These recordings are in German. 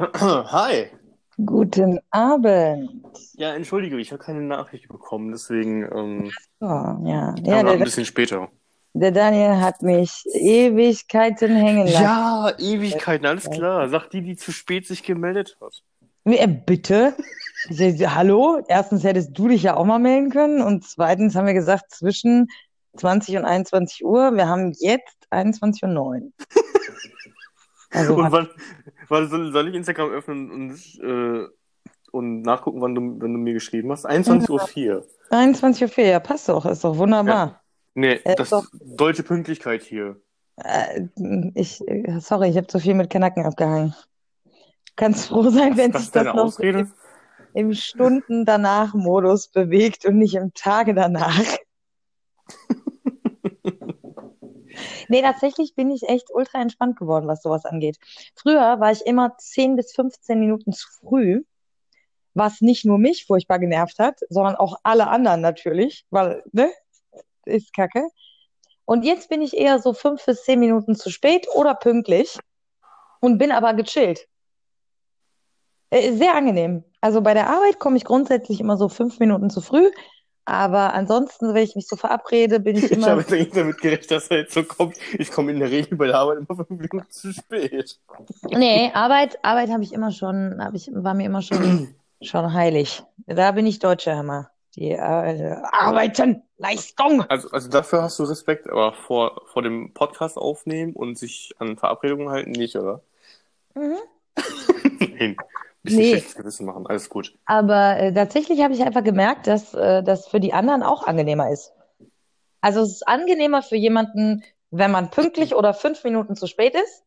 Hi. Guten Abend. Ja, entschuldige, ich habe keine Nachricht bekommen, deswegen ähm, Oh, ja, ja ein bisschen später. der Daniel hat mich Ewigkeiten hängen lassen. Ja, Ewigkeiten, alles klar. Sag die, die zu spät sich gemeldet hat. Äh, bitte? Hallo? Erstens hättest du dich ja auch mal melden können und zweitens haben wir gesagt zwischen 20 und 21 Uhr. Wir haben jetzt 21.09 Uhr. Also Und wann, wann soll, soll ich Instagram öffnen und, äh, und nachgucken, wann du, wenn du mir geschrieben hast? 21.04 Uhr. 21.04 Uhr, ja, passt doch, ist doch wunderbar. Nee, Äh, das doch. deutsche Pünktlichkeit hier. Äh, ich, äh, sorry, ich habe zu viel mit Kanacken abgehangen. Kannst froh sein, wenn sich ist das noch Ausrede? im Stunden danach Modus bewegt und nicht im Tage danach. Nee, tatsächlich bin ich echt ultra entspannt geworden, was sowas angeht. Früher war ich immer 10 bis 15 Minuten zu früh, was nicht nur mich furchtbar genervt hat, sondern auch alle anderen natürlich, weil, ne, ist Kacke. Und jetzt bin ich eher so 5 bis 10 Minuten zu spät oder pünktlich und bin aber gechillt. Äh, Sehr angenehm. Also bei der Arbeit komme ich grundsätzlich immer so fünf Minuten zu früh, aber ansonsten, wenn ich mich so verabrede, bin ich Ich immer. habe jetzt eigentlich damit gerechnet, dass er jetzt so kommt. Ich komme in der Regel bei der Arbeit immer fünf Minuten zu spät. Nee, Arbeit, Arbeit habe ich immer schon, habe ich, war mir immer schon, schon heilig. Da bin ich Deutsche, Hammer. Die äh, Arbeiten, Leistung. Also, also dafür hast du Respekt, aber vor, vor dem Podcast aufnehmen und sich an Verabredungen halten nicht, oder? Mhm. Hin. Bisschen Nee. schlechtes Gewissen machen, alles gut. Aber äh, tatsächlich habe ich einfach gemerkt, dass äh, das für die anderen auch angenehmer ist. Also es ist angenehmer für jemanden, wenn man pünktlich oder fünf Minuten zu spät ist,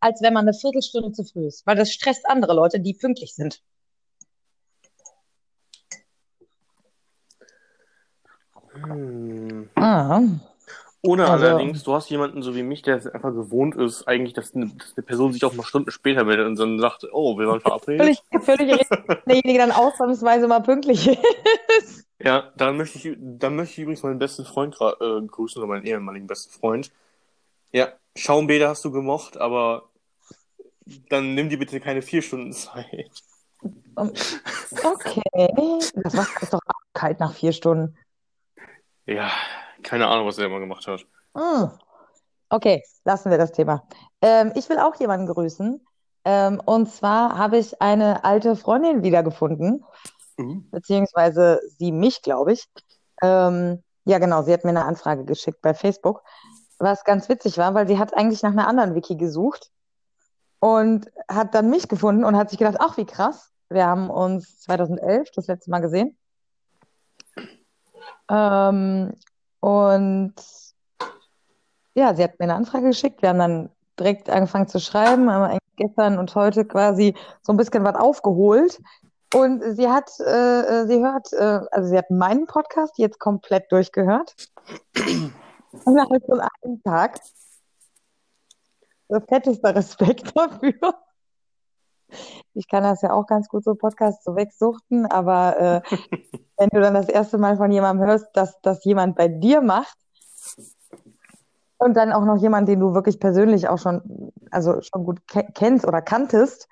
als wenn man eine Viertelstunde zu früh ist. Weil das stresst andere Leute, die pünktlich sind. Hm. Ah. Ohne Also- allerdings, du hast jemanden so wie mich, der es einfach gewohnt ist, eigentlich, dass eine, dass eine Person sich auch mal Stunden später meldet und dann sagt, oh, wir waren verabredet. Völlig, völlig richtig, derjenige dann ausnahmsweise mal pünktlich ist. Ja, dann möchte ich, dann möchte ich übrigens meinen besten Freund äh, grüßen, oder meinen ehemaligen besten Freund. Ja, Schaumbäder hast du gemocht, aber dann nimm dir bitte keine vier Stunden Zeit. Okay. Das Wasser ist doch kalt nach vier Stunden. Ja, keine Ahnung, was er immer gemacht hat. Hm. Okay, lassen wir das Thema. Ähm, ich will auch jemanden grüßen. Ähm, und zwar habe ich eine alte Freundin wiedergefunden, Uh. beziehungsweise sie mich, glaube ich. Ähm, ja, genau, sie hat mir eine Anfrage geschickt bei Facebook, was ganz witzig war, weil sie hat eigentlich nach einer anderen Wiki gesucht und hat dann mich gefunden und hat sich gedacht, ach, wie krass. Wir haben uns 2011 das letzte Mal gesehen. Ähm, und ja, sie hat mir eine Anfrage geschickt. Wir haben dann direkt angefangen zu schreiben, haben eigentlich gestern und heute quasi so ein bisschen was aufgeholt. Und sie hat, äh, sie hört, äh, also sie hat meinen Podcast jetzt komplett durchgehört. Innerhalb von einem Tag. Das fetteste Respekt dafür. Ich kann das ja auch ganz gut so Podcasts so wegsuchten, aber äh, wenn du dann das erste Mal von jemandem hörst, dass das jemand bei dir macht und dann auch noch jemand, den du wirklich persönlich auch schon, also schon gut ke kennst oder kanntest,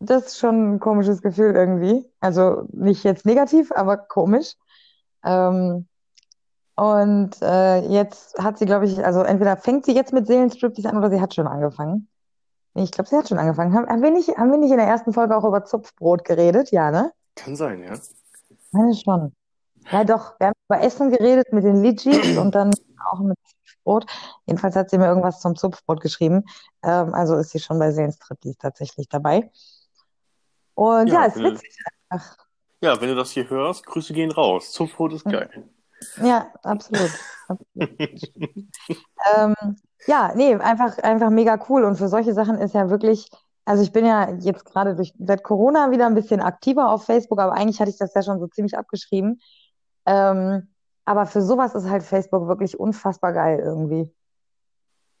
das ist schon ein komisches Gefühl irgendwie. Also nicht jetzt negativ, aber komisch. Ähm, und äh, jetzt hat sie, glaube ich, also entweder fängt sie jetzt mit Seelenstriptease an oder sie hat schon angefangen. Ich glaube, sie hat schon angefangen. Haben, haben wir nicht, haben wir nicht in der ersten Folge auch über Zupfbrot geredet? Ja, ne? Kann sein, ja. Meine schon. Ja, doch. Wir haben über Essen geredet mit den Litschis und dann auch mit Zupfbrot. Jedenfalls hat sie mir irgendwas zum Zupfbrot geschrieben. Ähm, also ist sie schon bei Seelenstriptease tatsächlich dabei. Und ja, Ja, ist witzig einfach. Ja, wenn du das hier hörst, Grüße gehen raus. Zupfbrot ist geil. Ja, absolut. absolut. ähm, ja, nee, einfach, einfach mega cool. Und für solche Sachen ist ja wirklich, also ich bin ja jetzt gerade durch seit Corona wieder ein bisschen aktiver auf Facebook, aber eigentlich hatte ich das ja schon so ziemlich abgeschrieben. Ähm, aber für sowas ist halt Facebook wirklich unfassbar geil irgendwie.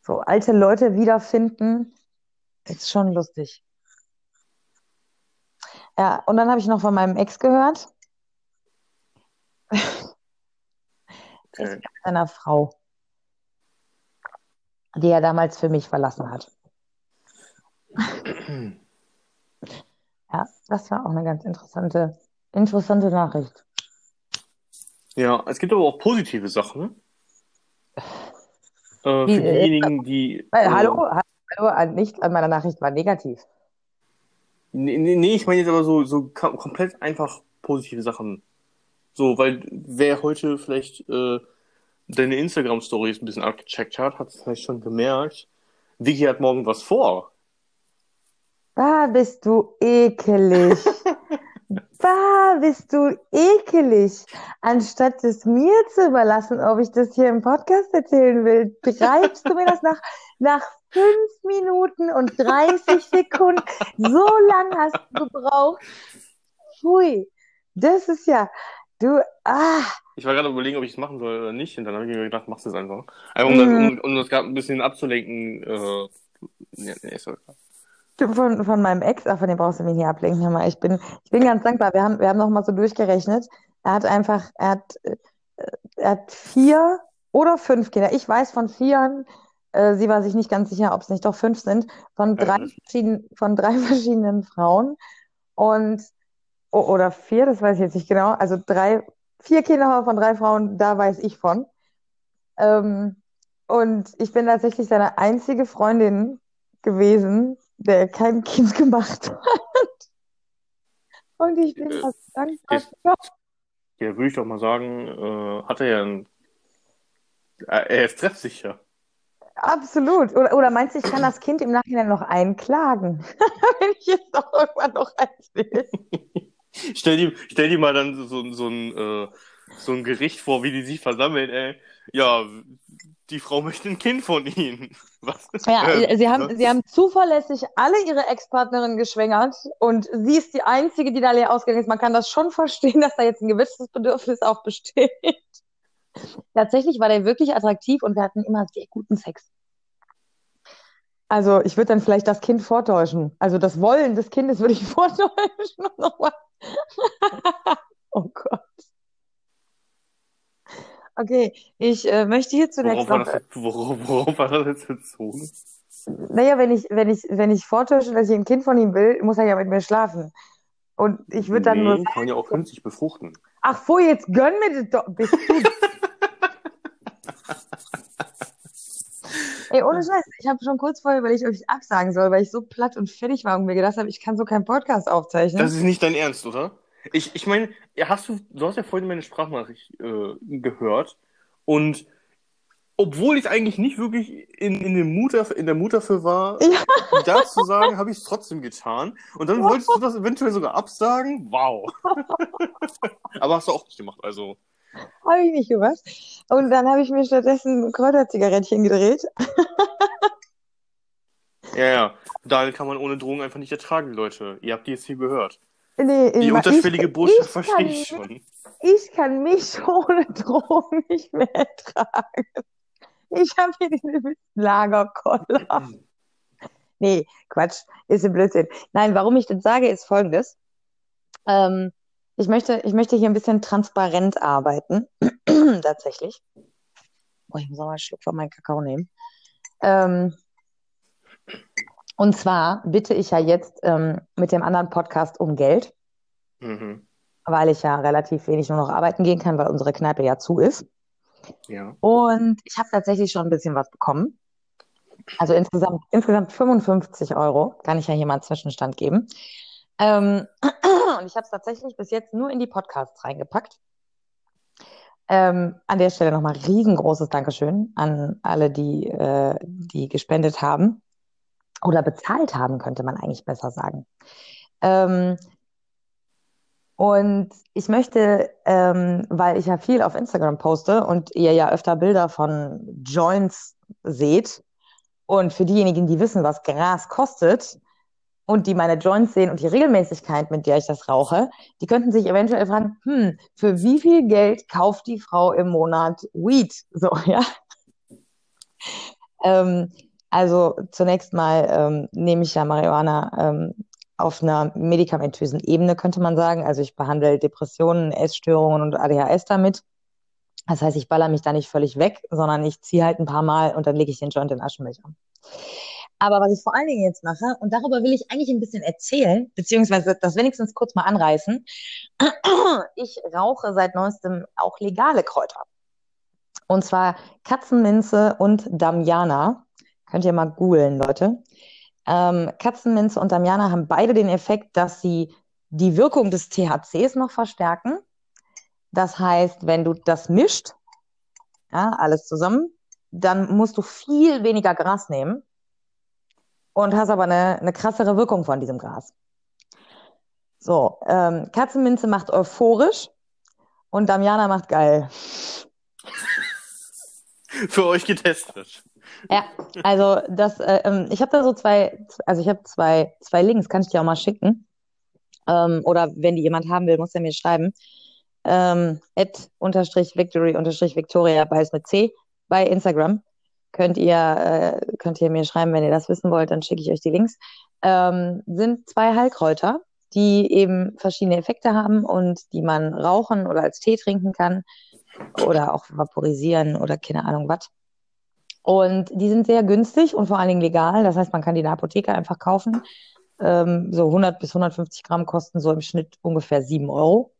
So alte Leute wiederfinden, ist schon lustig. Ja, und dann habe ich noch von meinem Ex gehört. Ist Okay. seiner Frau, die er damals für mich verlassen hat. Das war auch eine ganz interessante, interessante Nachricht. Ja, es gibt aber auch positive Sachen. Äh, für Wie, äh, diejenigen, die. Äh, hallo, hallo, an- nichts an meiner Nachricht war negativ. Nee, nee, ich meine jetzt aber so, so komplett einfach positive Sachen. So, weil wer heute vielleicht äh, deine Instagram-Stories ein bisschen abgecheckt hat, hat es vielleicht schon gemerkt. Vicky hat morgen was vor. Bah, bist du ekelig. Bah, bist du ekelig. Anstatt es mir zu überlassen, ob ich das hier im Podcast erzählen will, treibst du mir das nach, nach fünf Minuten und 30 Sekunden. So lang hast du gebraucht. Pfui, das ist ja, du, ah, Ich war gerade überlegen, ob ich es machen soll oder nicht. Und dann habe ich mir gedacht, machst du es einfach. Einfach um, das, um, um das gerade ein bisschen abzulenken. Äh, nee, nee, du, von, von meinem Ex, ach, von dem brauchst du mich nicht ablenken. Mal, ich bin, ich bin ganz dankbar. Wir haben, wir haben noch mal so durchgerechnet. Er hat einfach, er hat, äh, er hat vier oder fünf Kinder. Ich weiß von vieren, äh, sie war sich nicht ganz sicher, ob es nicht doch fünf sind, von drei Mhm. verschiedenen, von drei verschiedenen Frauen. Und, oder vier, das weiß ich jetzt nicht genau. Also drei, vier Kinder von drei Frauen, da weiß ich von. Ähm, und ich bin tatsächlich seine einzige Freundin gewesen, der kein Kind gemacht hat. Und ich bin Äh, dankbar. ist- Ja, würde ich doch mal sagen, äh, hat er ja ein. äh, Er ist treffsicher. Absolut. Oder, oder meinst du, ich kann das Kind im Nachhinein noch einklagen, wenn ich jetzt doch irgendwann noch eins will? Stell dir, stell dir mal dann so, so, ein, äh, so ein Gericht vor, wie die sich versammeln, ey. Ja, die Frau möchte ein Kind von ihnen. Was? Ja, Äh, sie haben, sie haben zuverlässig alle ihre Ex-Partnerinnen geschwängert und sie ist die Einzige, die da leer ausgegangen ist. Man kann das schon verstehen, dass da jetzt ein gewisses Bedürfnis auch besteht. Tatsächlich war der wirklich attraktiv und wir hatten immer sehr guten Sex. Also ich würde dann vielleicht das Kind vortäuschen. Also das Wollen des Kindes würde ich vortäuschen. und nochmal- Oh Gott. Okay, ich äh, möchte hier zunächst Worauf war, noch, das, jetzt- worauf, worauf war das jetzt bezogen? naja, wenn ich, wenn ich, wenn ich vortäusche, dass ich ein Kind von ihm will, muss er ja mit mir schlafen. Und ich würde dann nur Nee, kann ja auch künstlich befruchten. Ach so, jetzt gönn mir das doch. Bist du. Ey, ohne Scheiß, ich habe schon kurz vorher überlegt, ob ich absagen soll, weil ich so platt und fertig war und mir gedacht habe, ich kann so keinen Podcast aufzeichnen. Das ist nicht dein Ernst, oder? Ich, ich meine, hast du, du hast ja vorhin meine Sprachnachricht äh, gehört und obwohl ich eigentlich nicht wirklich in, in, dem Mut, dafür- in der Mut dafür war, Ja. das zu sagen, habe ich es trotzdem getan. Und dann wolltest du das eventuell sogar absagen? Wow. Aber hast du auch nicht gemacht, also. Habe ich nicht gemacht. Und dann habe ich mir stattdessen Kräuterzigarettchen gedreht. Ja, ja. Daniel kann man ohne Drogen einfach nicht ertragen, Leute. Ihr habt die jetzt hier gehört. Nee, Die ich, unterschwellige Botschaft ich verstehe kann, ich schon. ich kann mich ohne Drogen nicht mehr ertragen. Ich habe hier den Lagerkoller. Nee, Quatsch, ist ein Blödsinn. Nein, warum ich das sage, ist folgendes. Ähm, ich möchte, ich möchte hier ein bisschen transparent arbeiten. Tatsächlich. Oh, ich muss auch mal einen Schluck von meinem Kakao nehmen. Ähm, und zwar bitte ich ja jetzt ähm, mit dem anderen Podcast um Geld, Mhm. weil ich ja relativ wenig nur noch arbeiten gehen kann, weil unsere Kneipe ja zu ist. Ja. Und ich habe tatsächlich schon ein bisschen was bekommen. Also insgesamt, insgesamt 55 Euro. Kann ich ja hier mal einen Zwischenstand geben. Ähm, und ich habe es tatsächlich bis jetzt nur in die Podcasts reingepackt. Ähm, an der Stelle nochmal riesengroßes Dankeschön an alle, die, äh, die gespendet haben. Oder bezahlt haben, könnte man eigentlich besser sagen. Ähm, und ich möchte, ähm, weil ich ja viel auf Instagram poste und ihr ja öfter Bilder von Joints seht, und für diejenigen, die wissen, was Gras kostet und die meine Joints sehen und die Regelmäßigkeit, mit der ich das rauche, die könnten sich eventuell fragen, hm, für wie viel Geld kauft die Frau im Monat Weed? So, ja. Ähm, also zunächst mal ähm, nehme ich ja Marihuana ähm, auf einer medikamentösen Ebene, könnte man sagen. Also ich behandle Depressionen, Essstörungen und ADHS damit. Das heißt, ich baller mich da nicht völlig weg, sondern ich ziehe halt ein paar Mal und dann lege ich den Joint in Aschenbecher. Aber was ich vor allen Dingen jetzt mache, und darüber will ich eigentlich ein bisschen erzählen, beziehungsweise das wenigstens kurz mal anreißen. Ich rauche seit neuestem auch legale Kräuter. Und zwar Katzenminze und Damiana. Könnt ihr mal googeln, Leute. Ähm, Katzenminze und Damiana haben beide den Effekt, dass sie die Wirkung des THCs noch verstärken. Das heißt, wenn du das mischt, ja, alles zusammen, dann musst du viel weniger Gras nehmen und hast aber eine, eine krassere Wirkung von diesem Gras. So, ähm, Katzenminze macht euphorisch und Damiana macht geil. Für euch getestet. Ja, also das, äh, ähm, ich habe da so zwei, also ich habe zwei, zwei Links, kann ich dir auch mal schicken. Ähm, oder wenn die jemand haben will, muss er mir schreiben. Ähm, at unterstrich victory unterstrich victoria, beides mit C, bei Instagram. Könnt ihr, äh, könnt ihr mir schreiben, wenn ihr das wissen wollt, dann schicke ich euch die Links. Ähm, sind zwei Heilkräuter, die eben verschiedene Effekte haben und die man rauchen oder als Tee trinken kann oder auch vaporisieren oder keine Ahnung was. Und die sind sehr günstig und vor allen Dingen legal. Das heißt, man kann die in der Apotheke einfach kaufen. Ähm, so 100 bis 150 Gramm kosten so im Schnitt ungefähr 7 Euro.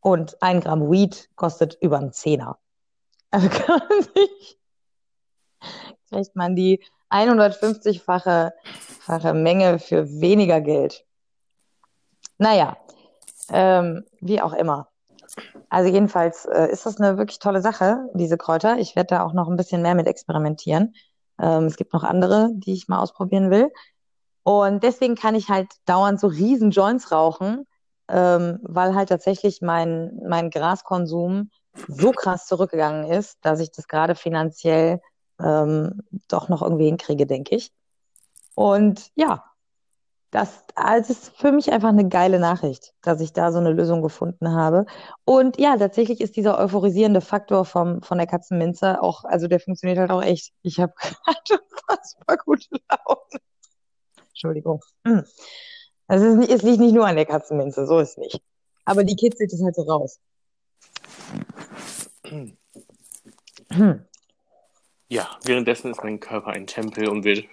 Und ein Gramm Weed kostet über einen Zehner. Also kann man sich, kriegt man die 150-fache fache Menge für weniger Geld. Naja, ähm, wie auch immer. Also jedenfalls äh, ist das eine wirklich tolle Sache, diese Kräuter. Ich werde da auch noch ein bisschen mehr mit experimentieren. Ähm, es gibt noch andere, die ich mal ausprobieren will. Und deswegen kann ich halt dauernd so riesen Joints rauchen, ähm, weil halt tatsächlich mein, mein Graskonsum so krass zurückgegangen ist, dass ich das gerade finanziell ähm, doch noch irgendwie hinkriege, denke ich. Und ja, das, das ist für mich einfach eine geile Nachricht, dass ich da so eine Lösung gefunden habe. Und ja, tatsächlich ist dieser euphorisierende Faktor vom, von der Katzenminze auch, also der funktioniert halt auch echt. Ich habe gerade unfassbar gute Laune. Entschuldigung. Also es, ist, es liegt nicht nur an der Katzenminze, so ist es nicht. Aber die kitzelt es halt so raus. Ja, währenddessen ist mein Körper ein Tempel und wird.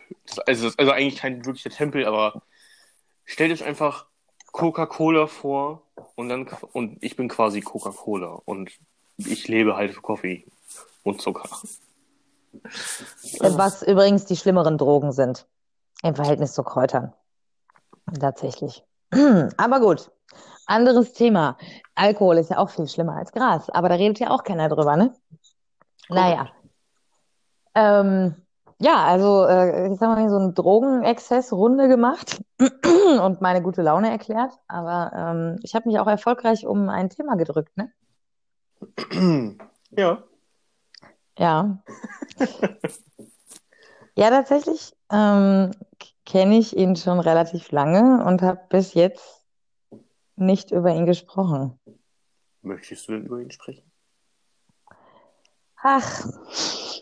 Also, also eigentlich kein wirklicher Tempel, aber stellt euch einfach Coca-Cola vor und dann und ich bin quasi Coca-Cola und ich lebe halt für Kaffee und Zucker. Was übrigens die schlimmeren Drogen sind im Verhältnis zu Kräutern. Tatsächlich. Aber gut, anderes Thema. Alkohol ist ja auch viel schlimmer als Gras, aber da redet ja auch keiner drüber, ne? Naja. Ähm, ja, also äh, ich sag mal, so einen Drogenexzess-Runde gemacht und meine gute Laune erklärt. Aber ähm, ich habe mich auch erfolgreich um ein Thema gedrückt, ne? Ja. Ja. ja, tatsächlich ähm, kenne ich ihn schon relativ lange und habe bis jetzt nicht über ihn gesprochen. Möchtest du denn über ihn sprechen? Ach,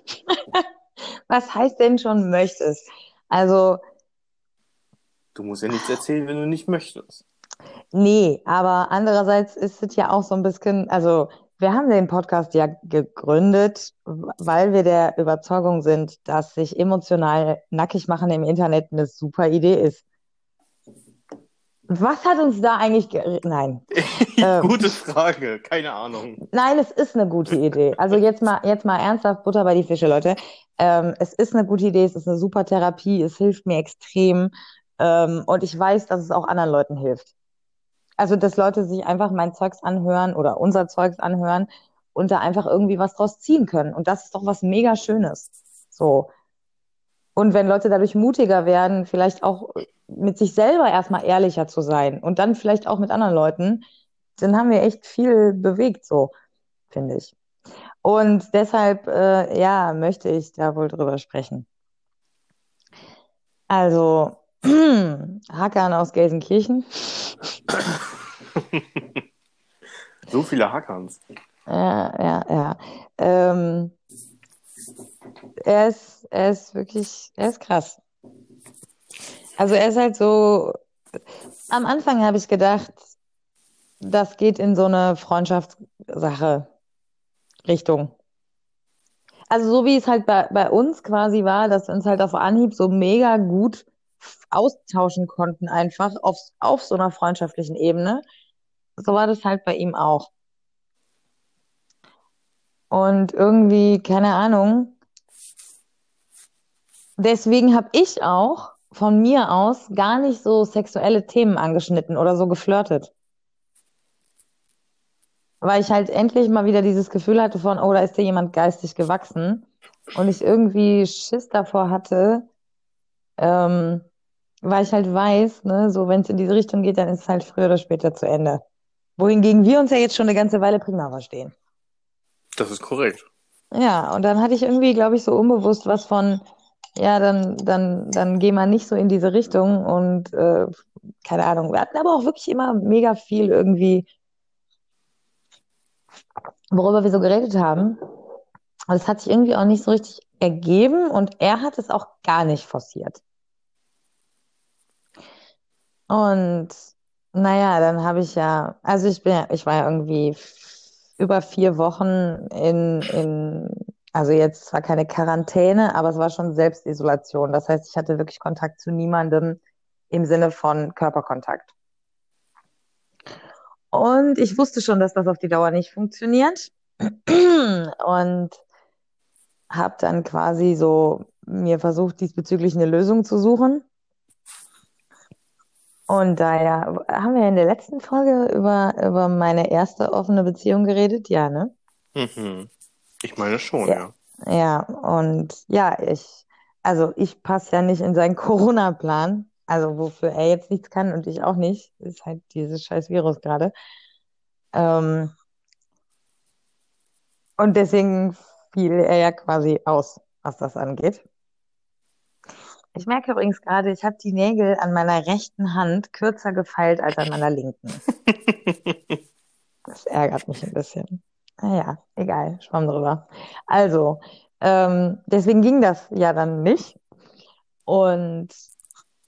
was heißt denn schon möchtest? Also. Du musst ja nichts erzählen, wenn du nicht möchtest. Nee, aber andererseits ist es ja auch so ein bisschen, also wir haben den Podcast ja gegründet, weil wir der Überzeugung sind, dass sich emotional nackig machen im Internet eine super Idee ist. Was hat uns da eigentlich ge Nein. ähm, gute Frage, keine Ahnung. Nein, es ist eine gute Idee. Also jetzt mal, jetzt mal ernsthaft Butter bei die Fische, Leute. Ähm, es ist eine gute Idee, es ist eine super Therapie, es hilft mir extrem. Ähm, und ich weiß, dass es auch anderen Leuten hilft. Also, dass Leute sich einfach mein Zeugs anhören oder unser Zeugs anhören und da einfach irgendwie was draus ziehen können. Und das ist doch was mega Schönes. So. Und wenn Leute dadurch mutiger werden, vielleicht auch mit sich selber erstmal ehrlicher zu sein und dann vielleicht auch mit anderen Leuten, dann haben wir echt viel bewegt, so, finde ich. Und deshalb, äh, ja, möchte ich da wohl drüber sprechen. Also, Hackern aus Gelsenkirchen. so viele Hackerns. Ja, ja, ja. Ähm, er, ist, er ist wirklich, er ist krass. Also er ist halt so, am Anfang habe ich gedacht, das geht in so eine Freundschaftssache Richtung. Also so wie es halt bei, bei uns quasi war, dass wir uns halt auf Anhieb so mega gut austauschen konnten, einfach auf, auf so einer freundschaftlichen Ebene. So war das halt bei ihm auch. Und irgendwie, keine Ahnung. Deswegen habe ich auch von mir aus gar nicht so sexuelle Themen angeschnitten oder so geflirtet. Weil ich halt endlich mal wieder dieses Gefühl hatte von, oh, da ist dir jemand geistig gewachsen. Und ich irgendwie Schiss davor hatte, ähm, weil ich halt weiß, ne, so wenn es in diese Richtung geht, dann ist es halt früher oder später zu Ende. Wohingegen wir uns ja jetzt schon eine ganze Weile prima verstehen. Das ist korrekt. Ja, und dann hatte ich irgendwie, glaube ich, so unbewusst was von, ja, dann, dann, dann geh mal nicht so in diese Richtung und äh, keine Ahnung. Wir hatten aber auch wirklich immer mega viel irgendwie, worüber wir so geredet haben. Und es hat sich irgendwie auch nicht so richtig ergeben und er hat es auch gar nicht forciert. Und naja, dann habe ich ja, also ich bin ja, ich war ja irgendwie über vier Wochen in, in, also jetzt zwar keine Quarantäne, aber es war schon Selbstisolation. Das heißt, ich hatte wirklich Kontakt zu niemandem im Sinne von Körperkontakt. Und ich wusste schon, dass das auf die Dauer nicht funktioniert. Und habe dann quasi so mir versucht, diesbezüglich eine Lösung zu suchen. Und daher haben wir in der letzten Folge über, über meine erste offene Beziehung geredet, ja, ne? Mhm. Ich meine schon, ja. Ja, ja, und ja, ich, also ich passe ja nicht in seinen Corona-Plan, also wofür er jetzt nichts kann und ich auch nicht, ist halt dieses scheiß Virus gerade. Ähm, und deswegen fiel er ja quasi aus, was das angeht. Ich merke übrigens gerade, ich habe die Nägel an meiner rechten Hand kürzer gefeilt als an meiner linken. Das ärgert mich ein bisschen. Naja, egal, schwamm drüber. Also, ähm, deswegen ging das ja dann nicht. Und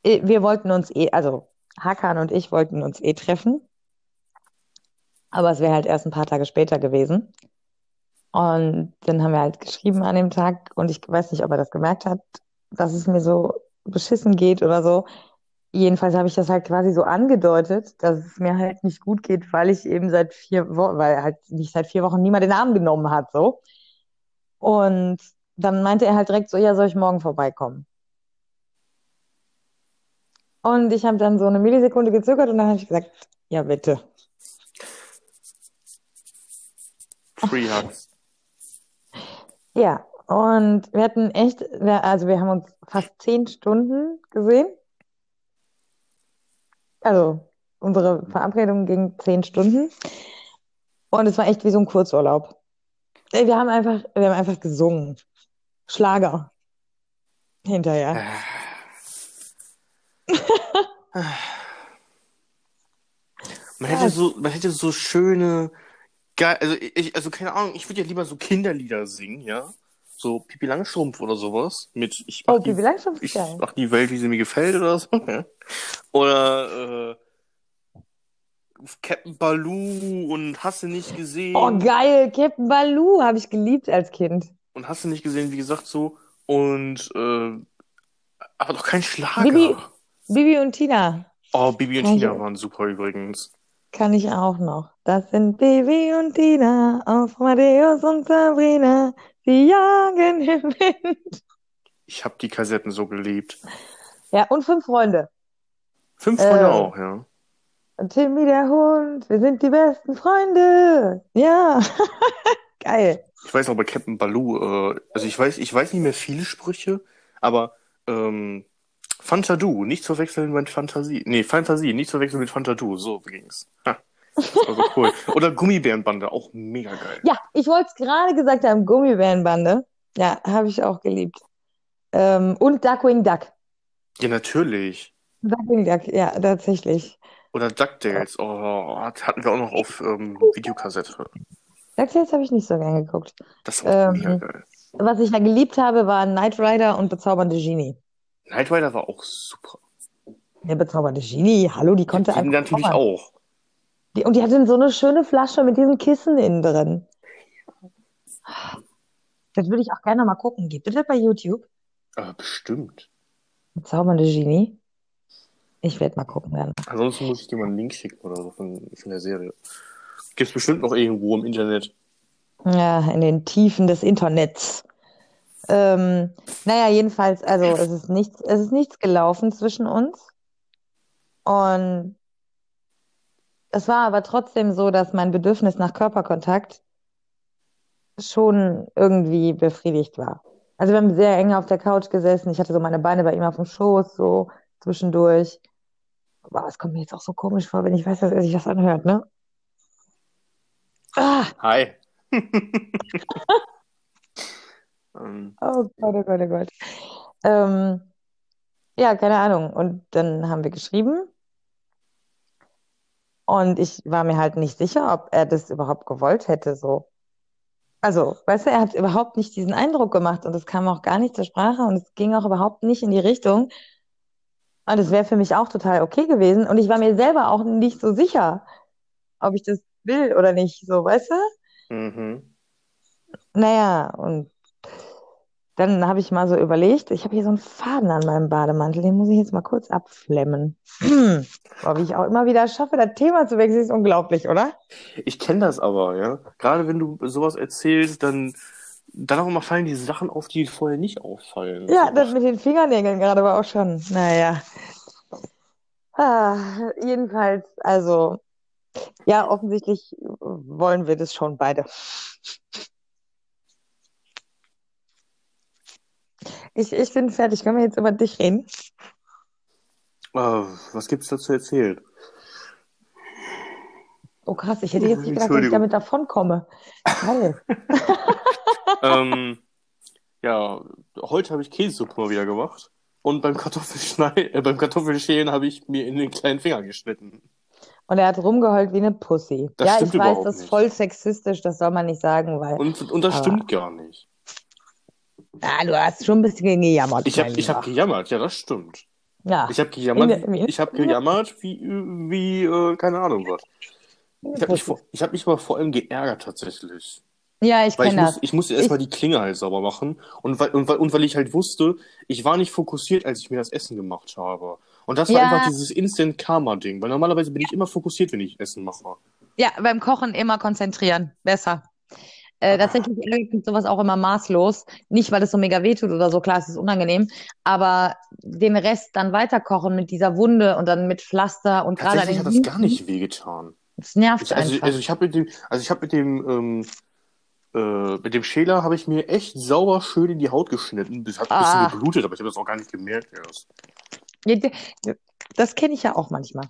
wir wollten uns eh, also Hakan und ich wollten uns eh treffen. Aber es wäre halt erst ein paar Tage später gewesen. Und dann haben wir halt geschrieben an dem Tag und ich weiß nicht, ob er das gemerkt hat, dass es mir so beschissen geht oder so. Jedenfalls habe ich das halt quasi so angedeutet, dass es mir halt nicht gut geht, weil ich eben seit vier Wochen, weil halt mich seit vier Wochen niemand den Arm genommen hat, so. Und dann meinte er halt direkt so, ja, soll ich morgen vorbeikommen? Und ich habe dann so eine Millisekunde gezögert und dann habe ich gesagt, ja, bitte. Free Hugs. Ja, und wir hatten echt, also wir haben uns fast zehn Stunden gesehen. Also unsere Verabredung ging zehn Stunden. Und es war echt wie so ein Kurzurlaub. Wir haben einfach, wir haben einfach gesungen. Schlager. Hinterher. Man hätte so, man hätte so schöne, geil, also ich, also keine Ahnung, ich würde ja lieber so Kinderlieder singen, ja. So Pipi Langstrumpf oder sowas. Mit ich mach Oh, die, Pippi Langstrumpf ist ich geil. mach die Welt, wie sie mir gefällt oder so. Oder äh, Captain Baloo und hast du nicht gesehen. Oh, geil. Captain Baloo habe ich geliebt als Kind. Und hast du nicht gesehen, wie gesagt, so. Und äh, aber doch kein Schlager. Bibi, Bibi und Tina Oh, Bibi und Kann ich- Tina waren super übrigens. kann ich auch noch. Das sind Bibi und Tina auf Matthäus und Sabrina. Sie jagen im Wind. Ich habe die Kassetten so geliebt. Ja, und fünf Freunde. Fünf Freunde Äh. auch, ja. Und Timmy der Hund. Wir sind die besten Freunde. Ja. Geil. Ich weiß noch bei Captain Baloo, äh, also ich weiß, ich weiß nicht mehr viele Sprüche, aber ähm, Fantadu, nicht zu verwechseln mit Fantasie. Nee, Fantasie, nicht zu verwechseln mit Fantadu, so ging's. Ha, das war so cool. Oder Gummibärenbande, auch mega geil. Ja, ich wollte es gerade gesagt haben. Gummibärenbande. Ja, habe ich auch geliebt. Ähm, und Duckwing Duck. Ja, natürlich. Duckwing Duck, ja, tatsächlich. Oder DuckTales, oh, hat- hatten wir auch noch auf ähm, Videokassette. DuckTales habe ich nicht so gern geguckt. Das war Ähm, mega geil. Was ich ja geliebt habe, war Knight Rider und Bezaubernde Genie. Knight Rider war auch super. Der bezaubernde Genie, hallo, die konnte Die einfach natürlich auch. Die, und die hatte so eine schöne Flasche mit diesem Kissen innen drin. Das würde ich auch gerne mal gucken. Gibt es das bei YouTube? Aber bestimmt. Zaubernde Genie? Ich werde mal gucken dann. Ansonsten muss ich dir mal einen Link schicken oder so von, von der Serie. Gibt's bestimmt noch irgendwo im Internet. Ja, in den Tiefen des Internets. Ähm, naja, jedenfalls, also es ist nichts, es ist nichts gelaufen zwischen uns. Und es war aber trotzdem so, dass mein Bedürfnis nach Körperkontakt schon irgendwie befriedigt war. Also wir haben sehr eng auf der Couch gesessen. Ich hatte so meine Beine bei ihm auf dem Schoß, so zwischendurch. Aber es kommt mir jetzt auch so komisch vor, wenn ich weiß, dass er sich das anhört, ne? Ah, Hi. ähm, oh Gott, oh Gott, oh Gott. Ähm, ja, keine Ahnung. Und dann haben wir geschrieben. Und ich war mir halt nicht sicher, ob er das überhaupt gewollt hätte, so. Also, weißt du, er hat überhaupt nicht diesen Eindruck gemacht und es kam auch gar nicht zur Sprache und es ging auch überhaupt nicht in die Richtung. Und es wäre für mich auch total okay gewesen. Und ich war mir selber auch nicht so sicher, ob ich das will oder nicht, so, weißt du? mhm. Naja, und dann habe ich mal so überlegt, ich habe hier so einen Faden an meinem Bademantel, den muss ich jetzt mal kurz abflemmen. Boah, wie ich auch immer wieder schaffe, das Thema zu wechseln, ist unglaublich, oder? Ich kenne das aber, ja. Gerade wenn du sowas erzählst, dann, dann auch immer fallen die Sachen auf, die vorher nicht auffallen. Ja, das mit den Fingernägeln gerade war auch schon, naja. Ah, jedenfalls, also, ja, offensichtlich wollen wir das schon beide. Ich, ich bin fertig. Können wir jetzt über dich reden? Äh, was gibt's da zu erzählen? Oh krass, ich hätte jetzt nicht gedacht, dass ich damit davonkomme. Geil. ähm, ja, heute habe ich Käsesuppe mal wieder gemacht. Und beim Kartoffelschneiden, äh, beim Kartoffelschälen habe ich mir in den kleinen Finger geschnitten. Und er hat rumgeheult wie eine Pussy. Das ja, ich weiß, das ist voll sexistisch, das soll man nicht sagen, weil. Und, und das Aber- stimmt gar nicht. Ah, du hast schon ein bisschen gejammert, Ich habe hab gejammert, ja, das stimmt. Ja, Ich habe gejammert, ich habe gejammert, wie, wie äh, keine Ahnung was. Ich habe mich, vor- ich hab mich aber vor allem geärgert tatsächlich. Ja, ich Weil ich, kenne muss, das. ich musste erstmal die Klinge halt sauber machen. Und weil, und, weil, und weil ich halt wusste, ich war nicht fokussiert, als ich mir das Essen gemacht habe. Und das war Ja. einfach dieses Instant-Karma-Ding. Weil normalerweise bin ich immer fokussiert, wenn ich Essen mache. Ja, beim Kochen immer konzentrieren. Besser. Äh, tatsächlich ärgert mich sowas auch immer maßlos. Nicht, weil es so mega wehtut oder so, klar, es ist unangenehm, aber den Rest dann weiterkochen mit dieser Wunde und dann mit Pflaster und gerade Tatsächlich hat das gar nicht wehgetan. Es nervt Ich, also, einfach. also ich habe mit dem, also ich habe mit dem, ähm, äh, mit dem Schäler habe ich mir echt sauber schön in die Haut geschnitten. Das hat ein bisschen Ah. geblutet, aber ich habe das auch gar nicht gemerkt erst. Das kenne ich ja auch manchmal.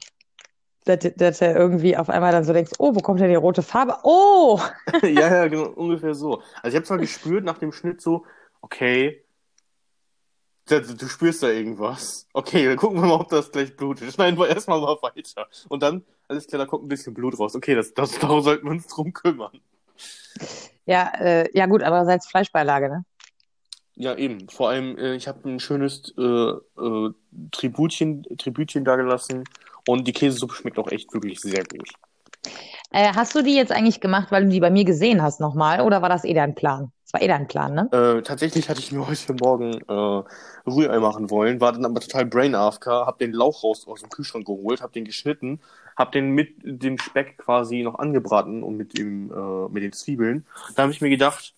Dass, dass er irgendwie auf einmal dann so denkst, oh, wo kommt denn die rote Farbe? Oh! ja, ja, genau, ungefähr so. Also ich habe zwar gespürt nach dem Schnitt so, okay, da, du spürst da irgendwas. Okay, dann gucken wir mal, ob das gleich blutet. Schneiden wir erstmal mal weiter. Und dann, alles klar, da kommt ein bisschen Blut raus. Okay, das, das, darum sollten wir uns drum kümmern. Ja, äh, ja gut, andererseits Fleischbeilage, ne? Ja, eben. Vor allem, äh, ich habe ein schönes äh, äh, Tributchen, Tribütchen da gelassen. Und die Käsesuppe schmeckt auch echt wirklich sehr gut. Äh, hast du die jetzt eigentlich gemacht, weil du die bei mir gesehen hast nochmal, oder war das eh dein Plan? Das war eh dein Plan, ne? Äh, tatsächlich hatte ich mir heute Morgen äh, Rührei machen wollen, war dann aber total brain AFK, hab den Lauch raus aus dem Kühlschrank geholt, hab den geschnitten, hab den mit dem Speck quasi noch angebraten und mit dem äh, mit den Zwiebeln. Da habe ich mir gedacht,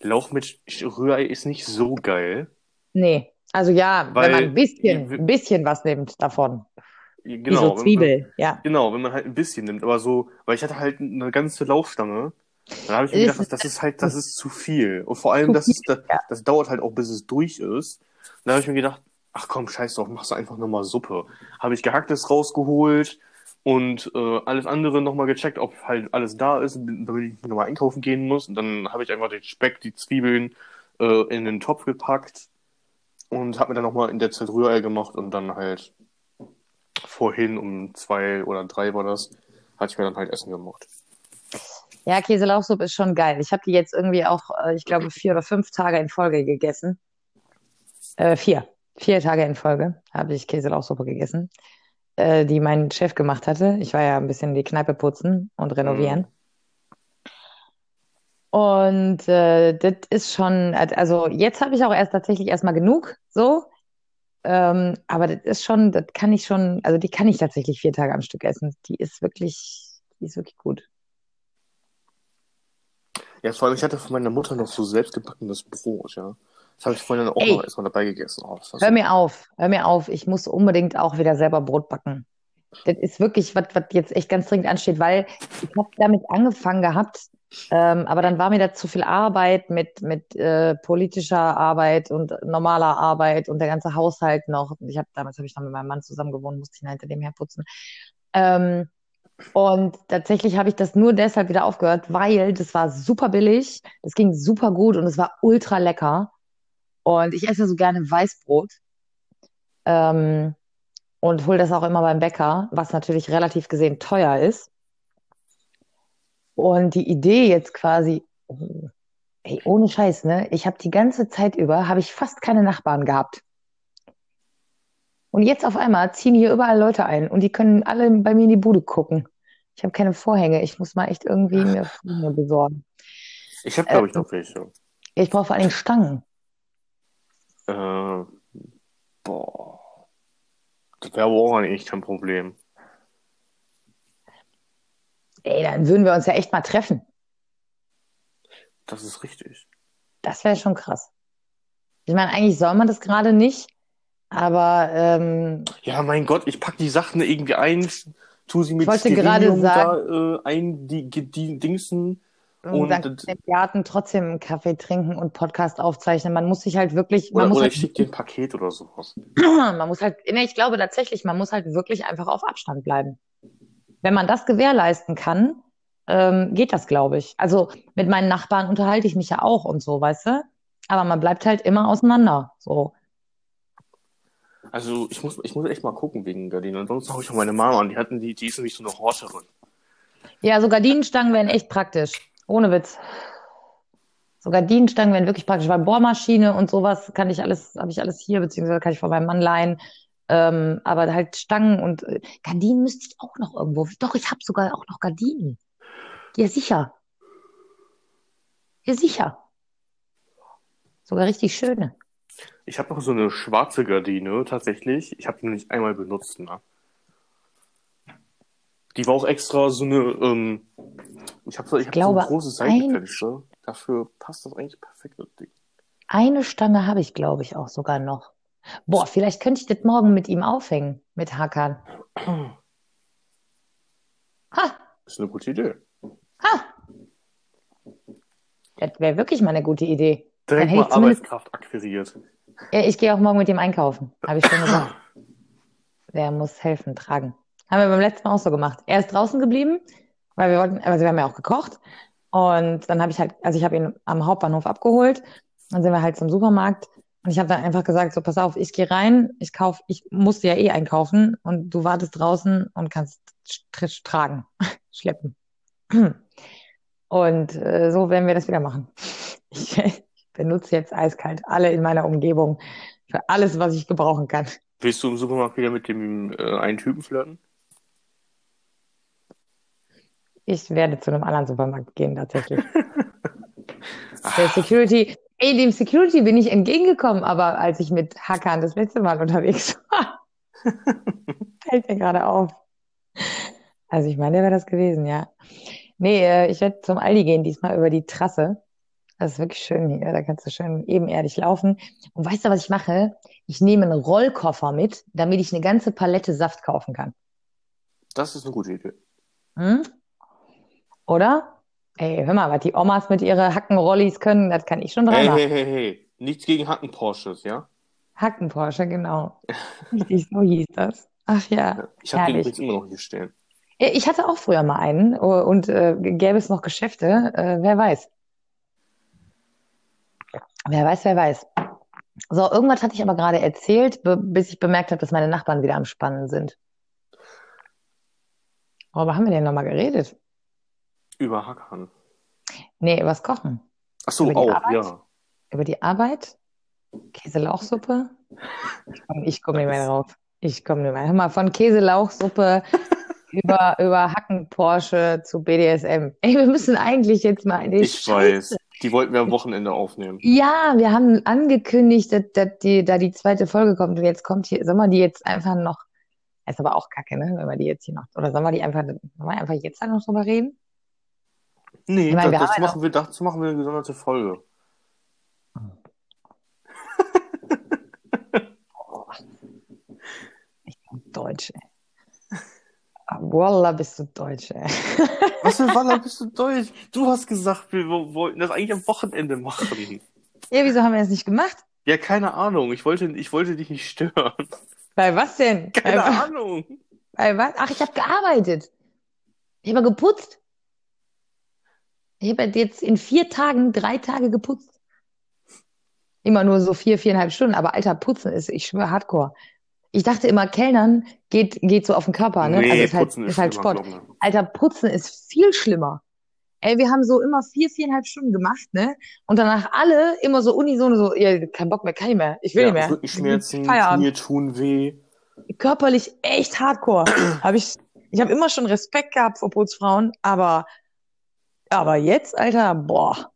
Lauch mit Rührei ist nicht so geil. Nee. Also ja, Weil- wenn man ein bisschen, ein bisschen was nimmt davon. Wie Genau, so wenn man- Zwiebel, ja. Genau, wenn man halt ein bisschen nimmt, aber so, weil ich hatte halt eine ganze Lauchstange. Dann habe ich mir gedacht, das, das ist halt, das ist zu viel. Und vor allem, das ist, das, das dauert halt auch, bis es durch ist. Dann habe ich mir gedacht, ach komm, scheiß drauf, machst du einfach nochmal Suppe. Habe ich Gehacktes rausgeholt und äh, alles andere nochmal gecheckt, ob halt alles da ist, damit ich nochmal einkaufen gehen muss. Und dann habe ich einfach den Speck, die Zwiebeln äh, in den Topf gepackt und habe mir dann nochmal in der Zeit Rührei gemacht und dann halt vorhin um zwei oder drei war das, hatte ich mir dann halt Essen gemacht. Ja, Käselauchsuppe ist schon geil. Ich habe die jetzt irgendwie auch, äh, ich glaube, vier oder fünf Tage in Folge gegessen. Äh, vier. Vier Tage in Folge habe ich Käselauchsuppe gegessen, äh, die mein Chef gemacht hatte. Ich war ja ein bisschen die Kneipe putzen und renovieren. Und äh, das ist schon, also jetzt habe ich auch erst tatsächlich erstmal genug, so. Ähm, aber das ist schon, das kann ich schon, also die kann ich tatsächlich vier Tage am Stück essen. Die ist wirklich, die ist wirklich gut. Ja, vor allem, ich hatte von meiner Mutter noch so selbstgebackenes Brot, ja. Das habe ich vorhin dann auch Ey. noch erstmal dabei gegessen. Oh, Hör mir auf, hör mir auf. Ich muss unbedingt auch wieder selber Brot backen. Das ist wirklich was, was jetzt echt ganz dringend ansteht, weil ich habe damit angefangen gehabt, ähm, aber dann war mir da zu viel Arbeit mit, mit äh, politischer Arbeit und normaler Arbeit und der ganze Haushalt noch. Ich habe damals habe ich noch mit meinem Mann zusammen gewohnt, musste ihn hinter dem herputzen. Ähm, und tatsächlich habe ich das nur deshalb wieder aufgehört, weil das war super billig, das ging super gut und es war ultra lecker. Und ich esse so gerne Weißbrot. Ähm, und hole das auch immer beim Bäcker, was natürlich relativ gesehen teuer ist. Und die Idee jetzt quasi, ey, ohne Scheiß, ne? Ich habe die ganze Zeit über, habe ich fast keine Nachbarn gehabt. Und jetzt auf einmal ziehen hier überall Leute ein und die können alle bei mir in die Bude gucken. Ich habe keine Vorhänge. Ich muss mal echt irgendwie mir Vorhänge besorgen. Ich habe, glaube ich, Äh, noch welche. Ich brauche vor allen Dingen Stangen. Äh, boah. Das wäre aber auch eigentlich kein Problem. Ey, dann würden wir uns ja echt mal treffen. Das ist richtig. Das wäre schon krass. Ich meine, eigentlich soll man das gerade nicht, aber ähm, Ja, mein Gott, ich pack die Sachen irgendwie ein, tu sie mit wollte Sterilium gerade da äh, ein, die, die Dingsen. und Und dann im Garten trotzdem einen Kaffee trinken und Podcast aufzeichnen. Man muss sich halt wirklich, man Oder, muss oder halt, ich schicke dir ein Paket oder sowas. man muss halt, nee, ich glaube tatsächlich, man muss halt wirklich einfach auf Abstand bleiben. Wenn man das gewährleisten kann, ähm, geht das, glaube ich. Also mit meinen Nachbarn unterhalte ich mich ja auch und so, weißt du? Aber man bleibt halt immer auseinander. So. Also ich muss, ich muss echt mal gucken wegen Gardinen. Ansonsten habe ich auch meine Mama an. Die hatten die, die ist nämlich so eine Horterin. Ja, so Gardinenstangen wären echt praktisch. Ohne Witz. So Gardinenstangen wären wirklich praktisch, weil Bohrmaschine und sowas kann ich alles, habe ich alles hier, beziehungsweise kann ich von meinem Mann leihen. Ähm, aber halt Stangen und äh, Gardinen müsste ich auch noch irgendwo. Doch, ich habe sogar auch noch Gardinen. Ja, sicher. Ja, sicher. Sogar richtig schöne. Ich habe noch so eine schwarze Gardine, tatsächlich. Ich habe die noch nicht einmal benutzt, ne? Die war auch extra so eine, ähm, ich habe so, ich hab so glaube, ein großes ein- Seitenfenster. Dafür passt das eigentlich perfekt, das Ding. Eine Stange habe ich, glaube ich, auch sogar noch. Boah, vielleicht könnte ich das morgen mit ihm aufhängen, mit Hakan. Ha, Ist eine gute Idee. ha. Das wäre wirklich mal eine gute Idee. Direkt mal Arbeitskraft akquiriert. Ja, ich gehe auch morgen mit ihm einkaufen, habe ich schon gesagt. Der muss helfen, tragen. Haben wir beim letzten Mal auch so gemacht. Er ist draußen geblieben, weil wir wollten, also wir haben ja auch gekocht. Und dann habe ich halt, also ich habe ihn am Hauptbahnhof abgeholt. Dann sind wir halt zum Supermarkt. Und ich habe dann einfach gesagt, so pass auf, ich gehe rein, ich kauf, ich musste ja eh einkaufen und du wartest draußen und kannst tr- tragen, schleppen. Und äh, so werden wir das wieder machen. Ich, ich benutze jetzt eiskalt alle in meiner Umgebung für alles, was ich gebrauchen kann. Willst du im Supermarkt wieder mit dem äh, einen Typen flirten? Ich werde zu einem anderen Supermarkt gehen, tatsächlich. Der Security, ey, dem Security bin ich entgegengekommen, aber als ich mit Hakan das letzte Mal unterwegs war, fällt mir gerade auf. Also ich meine, der wäre das gewesen, ja. Nee, äh, ich werde zum Aldi gehen, diesmal über die Trasse. Das ist wirklich schön hier, da kannst du schön ebenerdig laufen. Und weißt du, was ich mache? Ich nehme einen Rollkoffer mit, damit ich eine ganze Palette Saft kaufen kann. Das ist eine gute Idee. Hm? Oder? Ey, hör mal, was die Omas mit ihren Hackenrollis können, das kann ich schon Hey, dreimal. hey, hey, hey. Nichts gegen Hacken-Porsches, ja? Hacken-Porsche, genau. Richtig, so hieß das. Ach ja, Ich habe den übrigens immer noch hier stehen. Ich hatte auch früher mal einen und äh, gäbe es noch Geschäfte, äh, wer weiß. Wer weiß, wer weiß. So, irgendwas hatte ich aber gerade erzählt, bis ich bemerkt habe, dass meine Nachbarn wieder am Spannen sind. Worüber haben wir denn nochmal geredet? Über Hackern. Nee, übers Kochen. Ach so, auch, Arbeit? ja. Über die Arbeit? Käselauchsuppe? Ich komme ich komm nicht mehr drauf. Ich komme nicht mehr. Hör mal, von Käselauchsuppe über, über Hacken Porsche zu BDSM. Ey, wir müssen eigentlich jetzt mal Ich weiß. Die wollten wir am Wochenende aufnehmen. Ja, wir haben angekündigt, dass, dass die, da die zweite Folge kommt und jetzt kommt hier, sollen wir die jetzt einfach noch, ist aber auch kacke, ne, wenn wir die jetzt hier noch, oder sollen wir die einfach, sollen wir einfach jetzt noch drüber reden? Nee, Ich meine, wir das, das machen wir, dazu machen wir eine gesonderte Folge. Deutsch, ey. Ah, Wallah, bist du Deutsch, ey. Was für Waller bist du deutsch? Du hast gesagt, wir wo- wollten das eigentlich am Wochenende machen. Ja, wieso haben wir das nicht gemacht? Ja, keine Ahnung. Ich wollte, ich wollte dich nicht stören. Bei was denn? Bei, Keine wa- Ahnung. bei was? Ach, ich habe gearbeitet. Ich habe geputzt. Ich habe jetzt in vier Tagen drei Tage geputzt. Immer nur so vier, viereinhalb Stunden. Aber alter, putzen ist, ich schwöre, Hardcore. Ich dachte immer, Kellnern geht, geht so auf den Körper, ne? Nee, Also ist halt, putzen ist halt Sport. glaub mir. Alter, putzen ist viel schlimmer. Ey, wir haben so immer vier, viereinhalb Stunden gemacht, ne? Und danach alle immer so unisono so, ja, kein Bock mehr, kann ich mehr. Ich will Ja, nicht mehr. Rückenschmerzen. Knie tun weh. Körperlich echt hardcore. Hab ich, ich habe immer schon Respekt gehabt vor Putzfrauen, aber, aber jetzt, Alter, boah.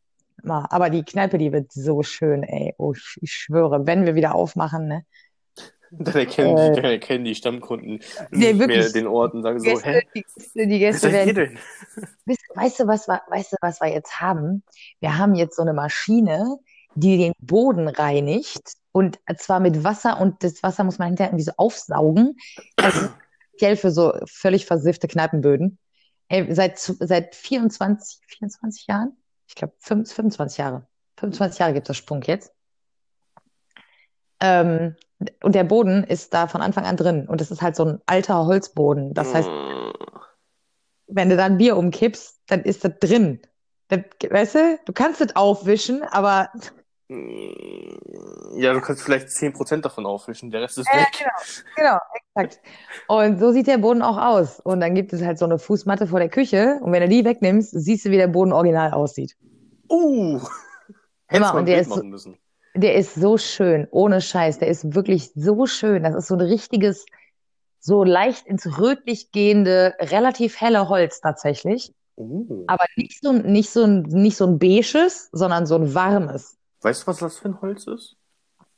Aber die Kneipe, die wird so schön, ey. Oh, ich schwöre, wenn wir wieder aufmachen, ne? Dann erkennen, Äh. die, dann erkennen die Stammkunden Nee, nicht mehr wirklich. den Ort und sagen so, Gäste, hä, die Gäste, die Gäste werden denn? Weißt, weißt du, was wir, weißt du, was wir jetzt haben? Wir haben jetzt so eine Maschine, die den Boden reinigt und zwar mit Wasser und das Wasser muss man hinterher irgendwie so aufsaugen. Also speziell für so völlig versiffte Kneipenböden. Ey, seit, seit 24, 24 Jahren? Ich glaube 25 Jahre. 25 Jahre gibt es Sprung jetzt. Ähm, und der Boden ist da von Anfang an drin. Und das ist halt so ein alter Holzboden. Das heißt, Äh, wenn du dann Bier umkippst, dann ist das drin. Das, weißt du, du kannst es aufwischen, aber Ja, du kannst vielleicht 10% davon aufwischen, der Rest ist Ja, weg. genau, exakt. Und so sieht der Boden auch aus. Und dann gibt es halt so eine Fußmatte vor der Küche. Und wenn du die wegnimmst, siehst du, wie der Boden original aussieht. Uh! Hättest mal und der Bild ist machen müssen. Der ist so schön, ohne Scheiß. Der ist wirklich so schön. Das ist so ein richtiges, so leicht ins Rötlich gehende, relativ helle Holz tatsächlich. Uh. Aber nicht so, ein- nicht so ein, nicht so ein beiges, sondern so ein warmes. Weißt du, was das für ein Holz ist?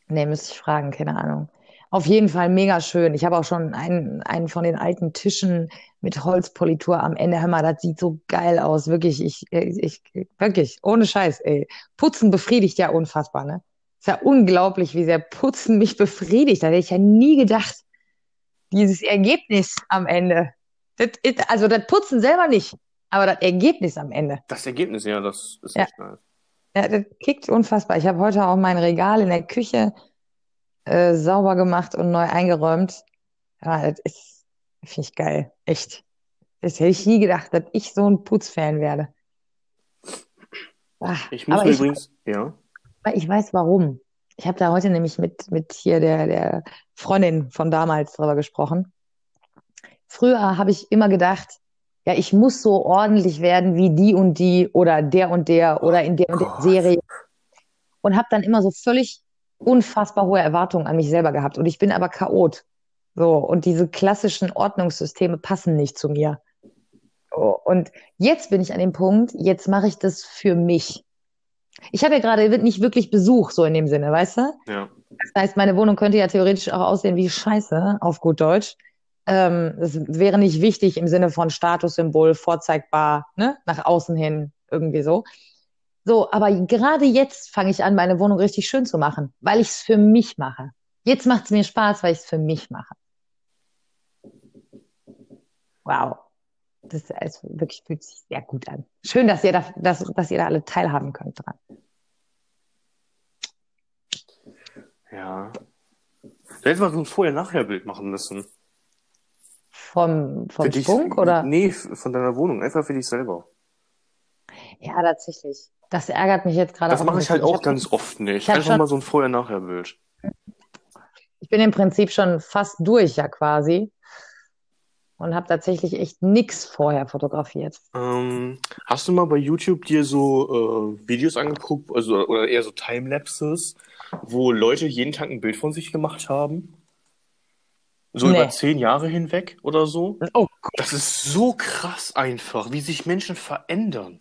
Nee, müsste ich fragen, keine Ahnung. Auf jeden Fall mega schön. Ich habe auch schon einen, einen von den alten Tischen mit Holzpolitur am Ende. Hör mal, das sieht so geil aus. Wirklich, ich, ich, wirklich, ohne Scheiß, ey. Putzen befriedigt ja unfassbar, ne? Ist ja unglaublich, wie sehr Putzen mich befriedigt. Da hätte ich ja nie gedacht. Dieses Ergebnis am Ende. Das, also das Putzen selber nicht, aber das Ergebnis am Ende. Das Ergebnis, ja, das ist Ja. echt nice. Ja, das kickt unfassbar. Ich habe heute auch mein Regal in der Küche äh, sauber gemacht und neu eingeräumt. Ja, das ist, finde ich geil. Echt. Das hätte ich nie gedacht, dass ich so ein Putzfan werde. Ah, Ich muss mir ich, übrigens, ja. ich weiß warum. Ich habe da heute nämlich mit, mit hier der, der Freundin von damals drüber gesprochen. Früher habe ich immer gedacht, ja, ich muss so ordentlich werden wie die und die oder der und der oder in der und der Gott. Serie. Und habe dann immer so völlig unfassbar hohe Erwartungen an mich selber gehabt. Und ich bin aber Chaot. So, und diese klassischen Ordnungssysteme passen nicht zu mir. So, und jetzt bin ich an dem Punkt, jetzt mache ich das für mich. Ich habe ja gerade nicht wirklich Besuch, so in dem Sinne, weißt du? Ja. Das heißt, meine Wohnung könnte ja theoretisch auch aussehen wie Scheiße, auf gut Deutsch. Ähm, das wäre nicht wichtig im Sinne von Statussymbol, vorzeigbar, ne? Nach außen hin, irgendwie so. So, aber gerade jetzt fange ich an, meine Wohnung richtig schön zu machen, weil ich es für mich mache. Jetzt macht es mir Spaß, weil ich es für mich mache. Wow. Das ist wirklich fühlt sich sehr gut an. Schön, dass ihr da, dass, dass ihr da alle teilhaben könnt dran. Ja. Du hättest mal so ein Vorher-Nachher-Bild machen müssen. Vom, vom Für dich. Spunk oder? Nee, von deiner Wohnung. Einfach für dich selber. Ja, tatsächlich. Das ärgert mich jetzt gerade Das mache ich halt auch ganz oft nicht. ich hab Einfach schon- mal so ein Vorher-Nachher-Bild. Ich bin im Prinzip schon fast durch, ja quasi. Und habe tatsächlich echt nix vorher fotografiert. Ähm, hast du mal bei YouTube dir so äh, Videos angeguckt, also oder eher so Timelapses, wo Leute jeden Tag ein Bild von sich gemacht haben? So Nee. über zehn Jahre hinweg oder so. Oh Das ist so krass einfach, wie sich Menschen verändern.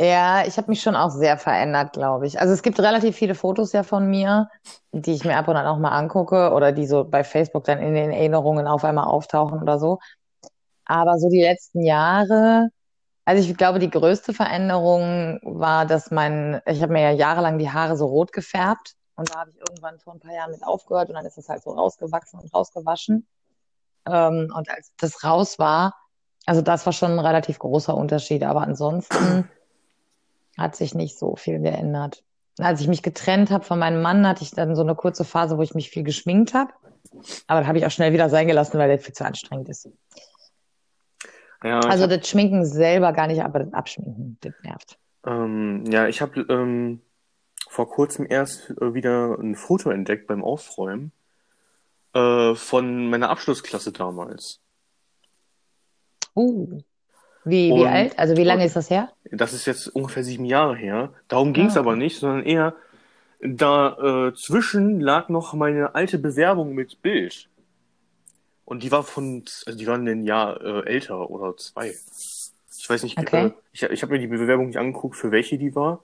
Ja, ich habe mich schon auch sehr verändert, glaube ich. Also es gibt relativ viele Fotos ja von mir, die ich mir ab und an auch mal angucke oder die so bei Facebook dann in den Erinnerungen auf einmal auftauchen oder so. Aber so die letzten Jahre, also ich glaube, die größte Veränderung war, dass mein, ich habe mir ja jahrelang die Haare so rot gefärbt und da habe ich irgendwann vor ein paar Jahren mit aufgehört und dann ist es halt so rausgewachsen und rausgewaschen. Ähm, und als das raus war, also das war schon ein relativ großer Unterschied, aber ansonsten hat sich nicht so viel geändert. Als ich mich getrennt habe von meinem Mann, hatte ich dann so eine kurze Phase, wo ich mich viel geschminkt habe. Aber das habe ich auch schnell wieder sein gelassen, weil das viel zu anstrengend ist. Ja, Also das Schminken selber gar nicht, aber das Abschminken, das nervt. ähm, ja, ich habe ähm, vor kurzem erst äh, wieder ein Foto entdeckt beim Aufräumen äh, von meiner Abschlussklasse damals. Uh, wie, wie Und alt? Also wie lange ist das her? das ist jetzt ungefähr sieben Jahre her. Darum ging es Ah, aber nicht, sondern eher dazwischen lag noch meine alte Bewerbung mit Bild. Und die war von, also die waren ein Jahr äh, älter oder zwei. Ich weiß nicht, äh, Okay. ich, ich habe mir die Bewerbung nicht angeguckt, für welche die war.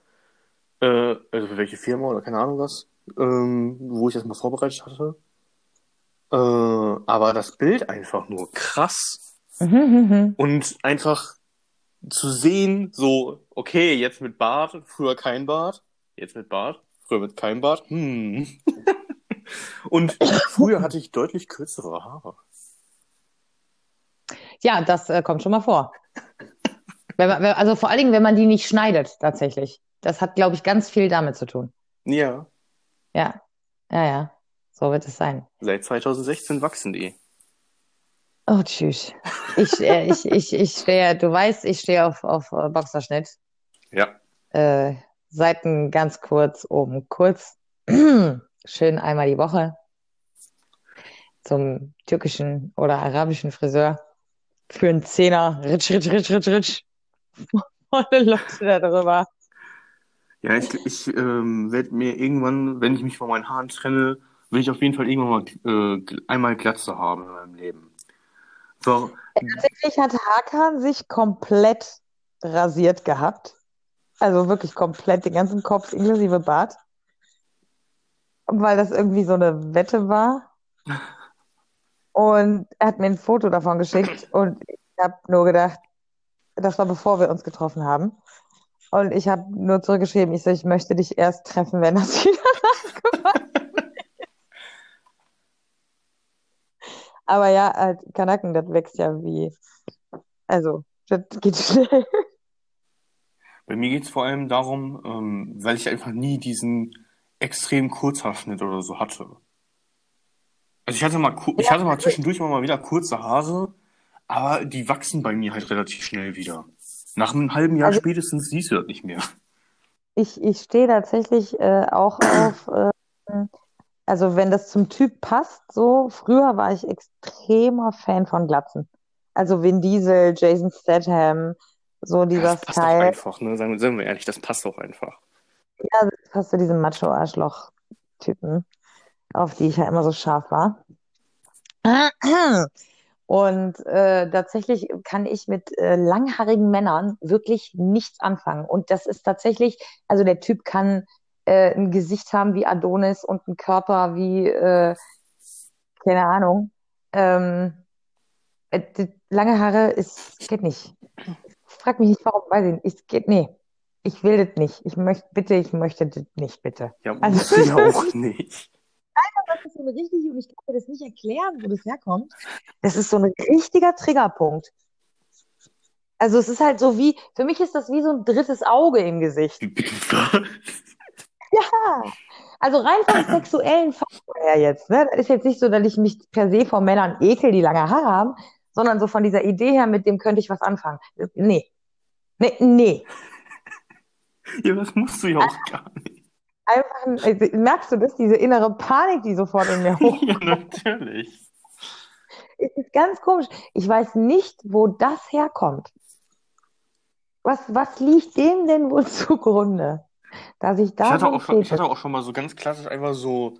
Äh, also für welche Firma oder keine Ahnung was, ähm, wo ich das mal vorbereitet hatte. Äh, aber das Bild einfach nur krass. Mhm. Und einfach zu sehen, so, okay, jetzt mit Bart, früher kein Bart, jetzt mit Bart, früher mit kein Bart, hm. Und früher hatte ich deutlich kürzere Haare. Ja, das äh, kommt schon mal vor. Man, also vor allen Dingen, wenn man die nicht schneidet, tatsächlich. Das hat, glaube ich, ganz viel damit zu tun. Ja, Ja, ja, ja. So wird es sein. seit 2016 wachsen die. Oh, tschüss. Ich, äh, ich, ich, ich stehe, du weißt, ich stehe auf, auf äh, Boxerschnitt. Ja. Äh, Seiten ganz kurz, oben kurz. Schön einmal die Woche zum türkischen oder arabischen Friseur. Für einen Zehner. Ritsch, ritsch, ritsch, ritsch, ritsch. Volle Leute da drüber. Ja, ich, ich ähm, werde mir irgendwann, wenn ich mich von meinen Haaren trenne, will ich auf jeden Fall irgendwann mal äh, einmal Glatze haben in meinem Leben. So, Tatsächlich hat Hakan sich komplett rasiert gehabt. Also wirklich komplett den ganzen Kopf inklusive Bart. Weil das irgendwie so eine Wette war. Und er hat mir ein Foto davon geschickt und ich habe nur gedacht, das war bevor wir uns getroffen haben. Und ich habe nur zurückgeschrieben, ich so, ich möchte dich erst treffen, wenn das wieder nachgewachsen ist. Aber ja, halt, Kanaken, das wächst ja wie, also, das geht schnell. bei mir geht es vor allem darum, ähm, weil ich einfach nie diesen extremen Kurzhaarschnitt oder so hatte. Also ich hatte mal, ku- ich hatte mal zwischendurch mal wieder kurze Haare, aber die wachsen bei mir halt relativ schnell wieder. Nach einem halben Jahr Also spätestens siehst du das nicht mehr. ich, ich stehe tatsächlich äh, auch auf, äh, also wenn das zum Typ passt, so, früher war ich extremer Fan von Glatzen. Also Vin Diesel, Jason Statham, so Ja, dieser das passt doch Style. einfach, ne? Sagen wir, sagen wir ehrlich, das passt doch einfach. Ja, das passt zu diesem Macho-Arschloch-Typen, auf die ich ja immer so scharf war. Und äh, tatsächlich kann ich mit äh, langhaarigen Männern wirklich nichts anfangen. Und das ist tatsächlich, also der Typ kann äh, ein Gesicht haben wie Adonis und einen Körper wie, äh, keine Ahnung. Ähm, äh, lange Haare ist, geht nicht. Frag mich nicht, warum, weiß ich nicht. Es geht, nee. Ich will das nicht. Ich möchte, bitte, ich möchte das nicht, bitte. Ja, Also, musst du ja auch nicht. Das ist so eine richtige, und ich kann mir das nicht erklären, wo das herkommt. Das ist so ein richtiger Triggerpunkt. Also es ist halt so wie, für mich ist das wie so ein drittes Auge im Gesicht. Ja, also rein vom sexuellen Faktor her jetzt, ne? Das ist jetzt nicht so, dass ich mich per se vor Männern ekel, die lange Haare haben, sondern so von dieser Idee her, mit dem könnte ich was anfangen. Nee. Nee, nee. Ja, das musst du ja auch gar nicht. Einfach, ein- also, merkst du das, diese innere Panik, die sofort in mir hoch. Ja, natürlich. Es ist ganz komisch. Ich weiß nicht, wo das herkommt. Was, was liegt dem denn wohl zugrunde? Dass ich Ich da hatte auch schon, ich hatte auch schon mal so ganz klassisch einfach so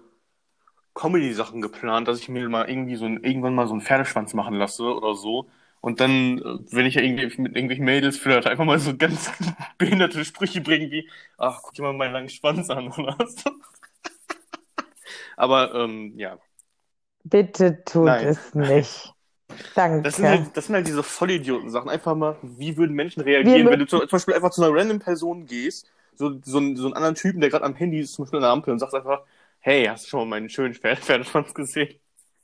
Comedy-Sachen geplant, dass ich mir mal irgendwie so ein, irgendwann mal so einen Pferdeschwanz machen lasse oder so. Und dann, äh, wenn ich ja irgendwie mit irgendwelchen Mädels flirte, einfach mal so ganz behinderte Sprüche bringen wie, ach, guck dir mal meinen langen Schwanz an oder so. Aber, ähm, ja. Bitte tut Nein. es nicht. Danke. Das sind, halt, das sind halt diese Vollidioten-Sachen. Einfach mal, wie würden Menschen reagieren, wenn du zu, zum Beispiel einfach zu einer random Person gehst, so, so, einen- so einen anderen Typen, der gerade am Handy ist, zum Beispiel an der Ampel und sagst einfach, hey, hast du schon mal meinen schönen Pferd Pferdeschwanz gesehen?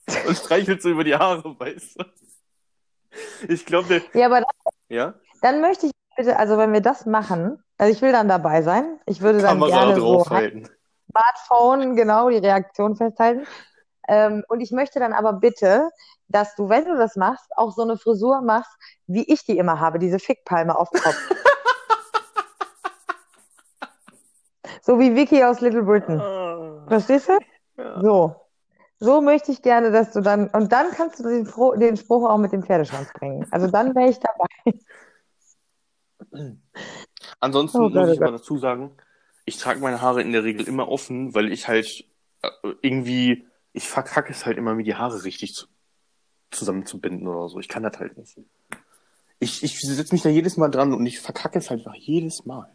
Und streichelst so über die Haare, weißt du? Ich glaube, Ja, aber dann, ja? dann möchte ich bitte, also wenn wir das machen, also ich will dann dabei sein. Ich würde dann Kamera gerne so draufhalten. Smartphone, genau, die Reaktion festhalten. Ähm, und ich möchte dann aber bitte, dass du, wenn du das machst, auch so eine Frisur machst, wie ich die immer habe, diese Fickpalme auf dem Kopf. so wie Vicky aus Little Britain. Ah, Verstehst du? ja. So. So möchte ich gerne, dass du dann, und dann kannst du den, Fro- den Spruch auch mit dem Pferdeschwanz bringen. Also dann wäre ich dabei. Ansonsten Oh muss oh ich Gott. dazu sagen, ich trage meine Haare in der Regel immer offen, weil ich halt äh, irgendwie, ich verkacke es halt immer, mir die Haare richtig zu, zusammenzubinden oder so. Ich kann das halt nicht. Ich, ich setze mich da jedes Mal dran und ich verkacke es halt einfach jedes Mal.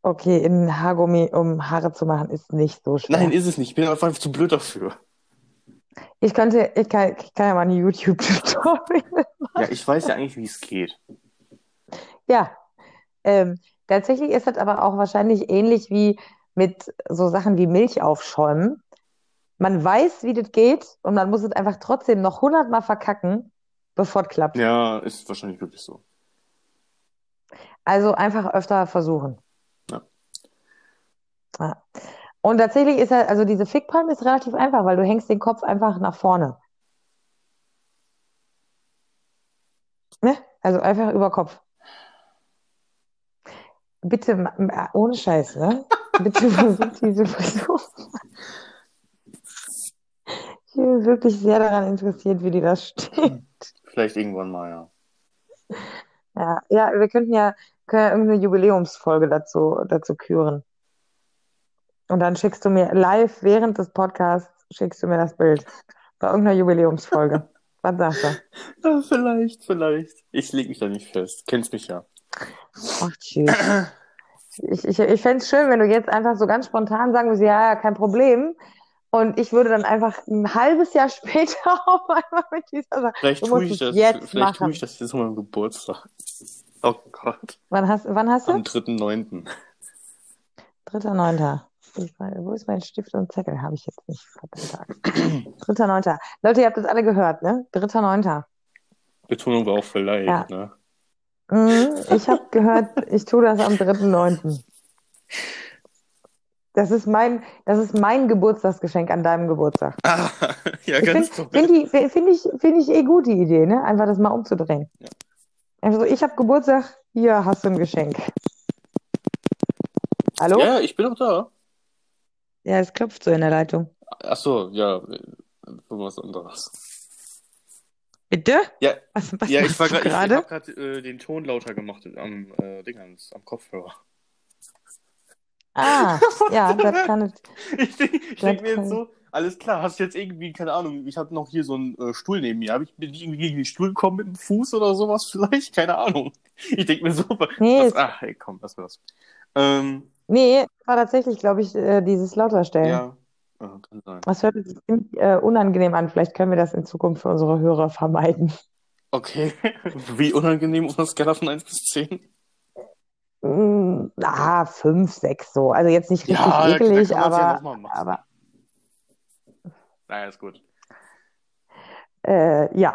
Okay, in Haargummi, um Haare zu machen, ist nicht so schwer. Nein, ist es nicht. Ich bin einfach zu blöd dafür. Ich könnte, ich kann, ich kann ja mal eine YouTube-Tutorial. Ja, ich weiß ja eigentlich, wie es geht. Ja, ähm, tatsächlich ist das aber auch wahrscheinlich ähnlich wie mit so Sachen wie Milch aufschäumen. Man weiß, wie das geht und man muss es einfach trotzdem noch hundertmal verkacken, bevor es klappt. Ja, ist wahrscheinlich wirklich so. Also einfach öfter versuchen. Ja. Ja. Und tatsächlich ist halt, also diese Fickpalm ist relativ einfach, weil du hängst den Kopf einfach nach vorne. Ne? Also einfach über Kopf. Bitte, ohne Scheiß, ne? Bitte versuch diese Frisur. Ich bin wirklich sehr daran interessiert, wie die das steht. Vielleicht irgendwann mal, ja. Ja, ja, wir könnten ja, können ja irgendeine Jubiläumsfolge dazu, dazu küren. Und dann schickst du mir live während des Podcasts, schickst du mir das Bild. Bei irgendeiner Jubiläumsfolge. Was sagst du? ja. Vielleicht, vielleicht. Ich leg mich da nicht fest. Kennst mich ja. Ach, tschüss. Ich, ich, ich fände es schön, wenn du jetzt einfach so ganz spontan sagen würdest, ja, ja, kein Problem. Und ich würde dann einfach ein halbes Jahr später auf einmal mit dieser Sache. Vielleicht tue ich das, jetzt vielleicht tue ich das jetzt zu meinem Geburtstag. Oh Gott. Wann hast, wann hast du? Am 3.9. 3.9. Wo ist mein Stift und Zettel? Habe ich jetzt nicht. Axt. 3.9. Leute, ihr habt das alle gehört, ne? 3.9. Betonung war auch vielleicht, Ja. ne? Mhm, ich habe gehört, ich tue das am 3.9. Das ist mein, das ist mein Geburtstagsgeschenk an deinem Geburtstag. Ah, ja, Ich ganz finde toll. find find ich, find ich eh gut, die Idee, ne? Einfach das mal umzudrehen. Ja. Einfach so, ich habe Geburtstag, hier hast du ein Geschenk. Hallo? Ja, ich bin auch da. Ja, es klopft so in der Leitung. Ach so, ja, was anderes. Bitte? Ja, Was, was ja, ich war gerade, ich habe gerade äh, den Ton lauter gemacht am äh, Dingens, am Kopfhörer. Ah, ja, das kann. Ich denke ich Das denk mir jetzt so, alles klar, hast du jetzt irgendwie, keine Ahnung, ich habe noch hier so einen äh, Stuhl neben mir. Hab ich, bin ich irgendwie gegen den Stuhl gekommen mit dem Fuß oder sowas vielleicht? Keine Ahnung. Ich denke mir so, Nee, was, ach, hey, komm, lass mal das. Ähm, Nee, war tatsächlich, glaube ich, äh, dieses Lauterstellen. ja, Ah, kann sein. Das hört sich ziemlich äh, unangenehm an. Vielleicht können wir das in Zukunft für unsere Hörer vermeiden. Okay, wie unangenehm auf einer Skala von 1 bis 10? Mm, Ah, fünf, sechs so. Also jetzt nicht richtig Ja, eklig, kann man's ja aber, noch mal machen. aber Naja, ist gut. äh, ja.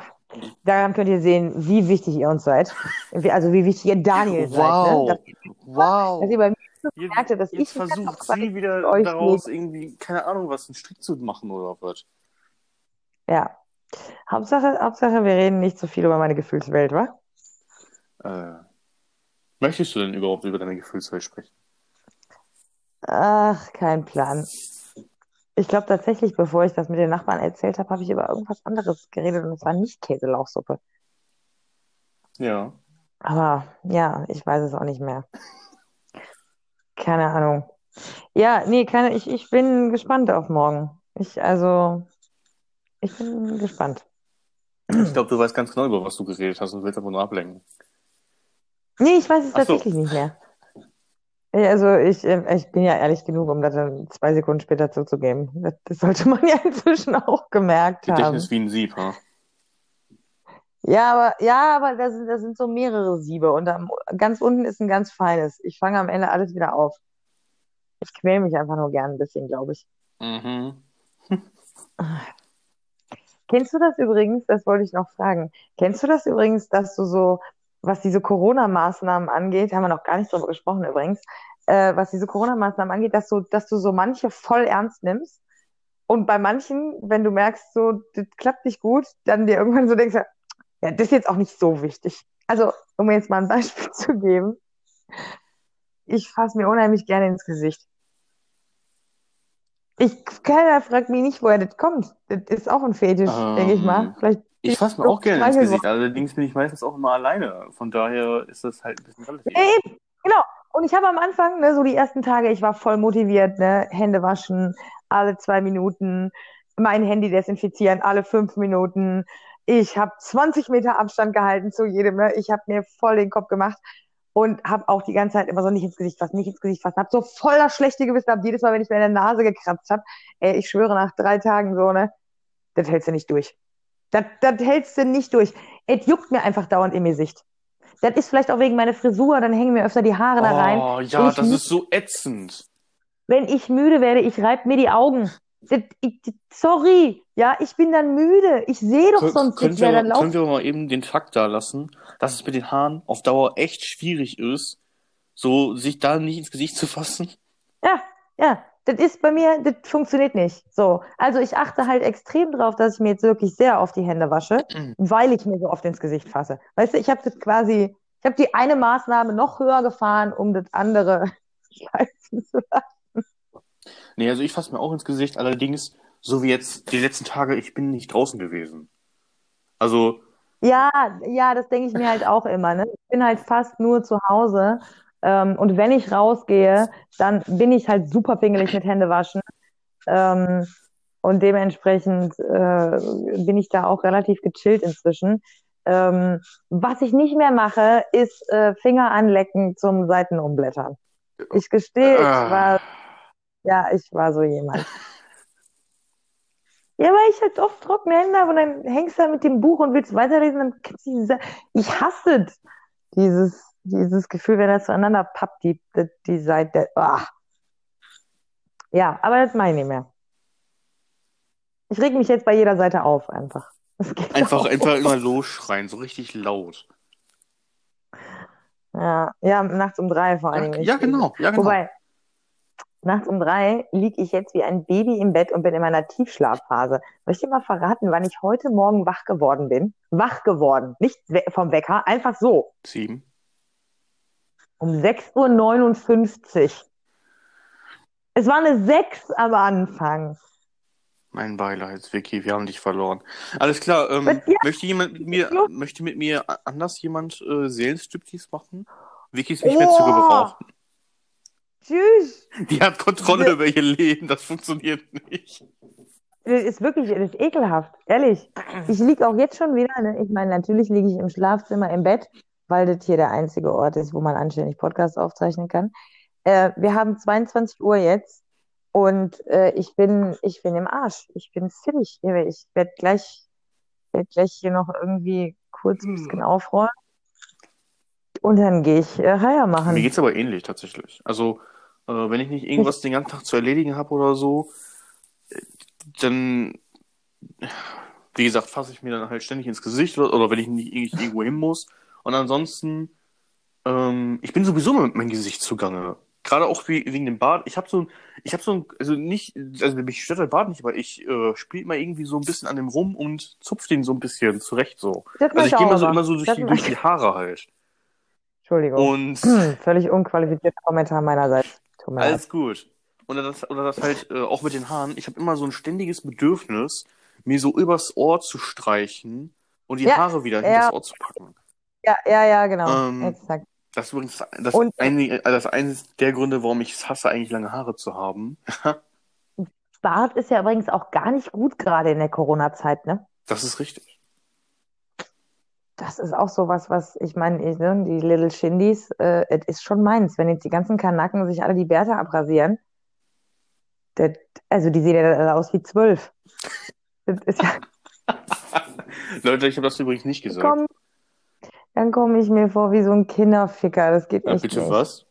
Daran könnt ihr sehen, wie wichtig ihr uns seid. Also wie wichtig ihr Daniel seid. Wow, Ne? wow. Dass, dass ihr bei mir Jetzt, gemerkt habt, dass jetzt ich versucht sie wieder daraus irgendwie, keine Ahnung, was, einen Strick zu machen oder was. Ja. Hauptsache, Hauptsache, wir reden nicht so viel über meine Gefühlswelt, wa? Äh, möchtest du denn überhaupt über deine Gefühlswelt sprechen? Ach, kein Plan. Ich glaube tatsächlich, bevor ich das mit den Nachbarn erzählt habe, habe ich über irgendwas anderes geredet und es war nicht Käselauchsuppe. Ja. Aber ja, ich weiß es auch nicht mehr. Keine Ahnung. Ja, nee, keine, ich, ich bin gespannt auf morgen. Ich, also, ich bin gespannt. Ich glaube, du weißt ganz genau, über was du geredet hast und willst einfach nur ablenken. Nee, ich weiß es Ach so. tatsächlich nicht mehr. Also ich, äh, ich bin ja ehrlich genug, um das dann zwei Sekunden später zuzugeben. Das, das sollte man ja inzwischen auch gemerkt haben. Gedächtnis wie ein Sieb, ha? Ja, aber ja, aber da sind, da sind so mehrere Siebe und am, ganz unten ist ein ganz feines. Ich fange am Ende alles wieder auf. Ich quäle mich einfach nur gern ein bisschen, glaube ich. Mhm. Kennst du das übrigens? Das wollte ich noch fragen. Kennst du das übrigens, dass du so, was diese Corona-Maßnahmen angeht, haben wir noch gar nicht drüber gesprochen übrigens, äh, was diese Corona-Maßnahmen angeht, dass du, dass du so manche voll ernst nimmst und bei manchen, wenn du merkst, so, das klappt nicht gut, dann dir irgendwann so denkst, ja, das ist jetzt auch nicht so wichtig. Also, um mir jetzt mal ein Beispiel zu geben, ich fasse mir unheimlich gerne ins Gesicht. Ich, keiner fragt mich nicht, woher das kommt. Das ist auch ein Fetisch, denke ich mal. Ähm, Vielleicht Ich fasse mir auch gerne ins Gesicht, allerdings bin ich meistens auch immer alleine. Von daher ist das halt ein bisschen relativ. Eben, genau. Und ich habe am Anfang, ne, so die ersten Tage, ich war voll motiviert, ne, Hände waschen, alle zwei Minuten, mein Handy desinfizieren, alle fünf Minuten. Ich habe 20 Meter Abstand gehalten zu jedem, ne? Ich habe mir voll den Kopf gemacht und habe auch die ganze Zeit immer so nicht ins Gesicht fassen, nicht ins Gesicht fassen. Habe so voll das schlechte Gewissen gehabt, jedes Mal, wenn ich mir in der Nase gekratzt habe. Ey, ich schwöre, nach drei Tagen so, ne, das hältst du nicht durch. Das, das hältst du nicht durch. Es juckt mir einfach dauernd im Gesicht. Das ist vielleicht auch wegen meiner Frisur, dann hängen mir öfter die Haare da rein. Oh, ja, ich das ist so ätzend. Wenn ich müde werde, ich reibe mir die Augen. Sorry, ja, ich bin dann müde. Ich sehe doch Kön sonst können, nichts mehr. wir, Dann können wir mal eben den Fakt da lassen, dass es mit den Haaren auf Dauer echt schwierig ist, so sich da nicht ins Gesicht zu fassen? Ja, ja, das ist bei mir, das funktioniert nicht. So, also ich achte halt extrem drauf, dass ich mir jetzt wirklich sehr oft die Hände wasche, weil ich mir so oft ins Gesicht fasse. Weißt du, ich habe das quasi, ich habe die eine Maßnahme noch höher gefahren, um das andere schleifen zu lassen. Nee, also ich fasse mir auch ins Gesicht, allerdings, so wie jetzt die letzten Tage, ich bin nicht draußen gewesen. Also, Ja, ja, das denke ich mir halt auch immer. Ne? Ich bin halt fast nur zu Hause. Ähm, und wenn ich rausgehe, dann bin ich halt super pingelig mit Händewaschen. Ähm, und dementsprechend äh, bin ich da auch relativ gechillt inzwischen. Ähm, was ich nicht mehr mache, ist äh, Finger anlecken zum Seitenumblättern. Ich gestehe, ich war, ja, ich war so jemand. Ja, weil ich halt oft trockene Hände habe und dann hängst du da mit dem Buch und willst weiterlesen, dann kannst du diese, ich hasse dieses, dieses Gefühl, wenn das zueinander pappt, die, die, die Seite. Ah. Ja, aber das meine ich nicht mehr. Ich reg mich jetzt bei jeder Seite auf, einfach. Einfach, auch. einfach immer losschreien, so richtig laut. Ja, ja, nachts um drei vor allen Ja, Dingen. ja, genau, ja, genau. Wobei, nachts um drei liege ich jetzt wie ein Baby im Bett und bin in meiner Tiefschlafphase. Soll ich dir mal verraten, wann ich heute Morgen wach geworden bin? Wach geworden, nicht vom Wecker, einfach so. Sieben. Um 6.59 Uhr. Es war eine 6 am Anfang. Mein Beileid, Vicky, wir haben dich verloren. Alles klar, ähm? Ja. möchte jemand mit mir, möchte mit mir anders jemand äh, Seelenstriptease machen? Vicky ist nicht mehr Oh. zu gebrauchen. Tschüss. Die hat Kontrolle über ihr Leben, das funktioniert nicht. Das ist wirklich, das ist ekelhaft, ehrlich. Ich liege auch jetzt schon wieder, ne? Ich meine, natürlich liege ich im Schlafzimmer im Bett, weil das hier der einzige Ort ist, wo man anständig Podcasts aufzeichnen kann. Äh, wir haben 22 Uhr jetzt und äh, ich bin, ich bin im Arsch. Ich bin fertig. Ich werde gleich, werd gleich hier noch irgendwie kurz ein bisschen aufräumen. Und dann gehe ich äh, Heier machen. Mir geht's aber ähnlich tatsächlich. Also, äh, wenn ich nicht irgendwas den ganzen Tag zu erledigen habe oder so, äh, dann, wie gesagt, fasse ich mir dann halt ständig ins Gesicht oder, oder wenn ich nicht irgendwie irgendwo hin muss. Und ansonsten, ähm, ich bin sowieso mit meinem Gesicht zugange. Gerade auch wie, wegen dem Bart. Ich habe so ein, ich habe so ein, also nicht, also mich stört der Bart nicht, aber ich äh, spiele immer irgendwie so ein bisschen an dem rum und zupf den so ein bisschen zurecht so. Das Also ich ich gehe immer so immer. so durch die, durch die Haare halt. Entschuldigung. Und Hm, völlig unqualifizierter Kommentar meinerseits. Alles gut. Oder das, oder das halt äh, auch mit den Haaren. Ich habe immer so ein ständiges Bedürfnis, mir so übers Ohr zu streichen und die Ja, Haare wieder ja. hinter das Ohr zu packen. Ja, ja, ja, genau. Ähm, Exakt. Das ist übrigens das, Und- ein, das eines der Gründe, warum ich es hasse, eigentlich lange Haare zu haben. Bart ist ja übrigens auch gar nicht gut gerade in der Corona-Zeit, ne? Das ist richtig. Das ist auch sowas, was ich meine, ich, ne, die Little Shindies, äh, es ist schon meins. Wenn jetzt die ganzen Kanaken sich alle die Bärte abrasieren, das, also die sehen ja alle aus wie zwölf. Das ist ja, Leute, ich habe das übrigens nicht gesagt. komm, dann komme ich mir vor wie so ein Kinderficker. Das geht Ja, echt bitte nicht. was?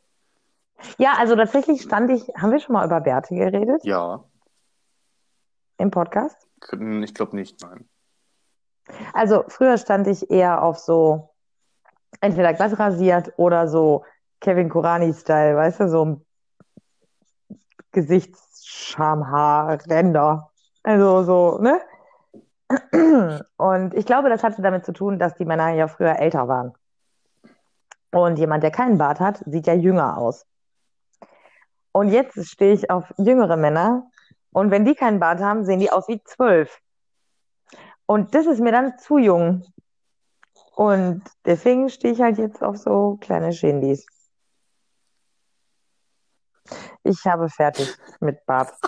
Ja, also tatsächlich stand ich, haben wir schon mal über Bärte geredet Ja. im Podcast? Ich glaube nicht, nein. Also früher stand ich eher auf so entweder glatt rasiert oder so Kevin Kurani-Style, weißt du, so ein Gesichtsschamhaarränder. Also so, ne? Und ich glaube, das hatte damit zu tun, dass die Männer ja früher älter waren. Und jemand, der keinen Bart hat, sieht ja jünger aus. Und jetzt stehe ich auf jüngere Männer und wenn die keinen Bart haben, sehen die aus wie zwölf. Und das ist mir dann zu jung. Und deswegen stehe ich halt jetzt auf so kleine Schindis. Ich habe fertig mit Bart.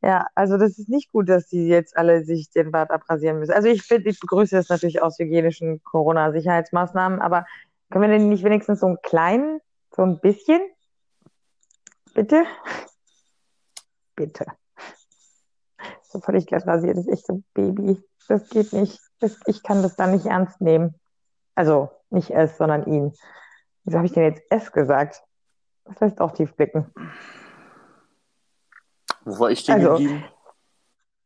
Ja, also das ist nicht gut, dass die jetzt alle sich den Bart abrasieren müssen. Also ich ich begrüße das natürlich aus hygienischen Corona-Sicherheitsmaßnahmen, aber können wir denn nicht wenigstens so einen kleinen, so ein bisschen? Bitte? Bitte. So völlig glatt rasiert ist echt so Baby. Das geht nicht. Das, ich kann das dann nicht ernst nehmen. Also nicht es, sondern ihn. Wieso habe ich denn jetzt es gesagt? Das lässt auch tief blicken. Wo war ich stehen Also, geblieben?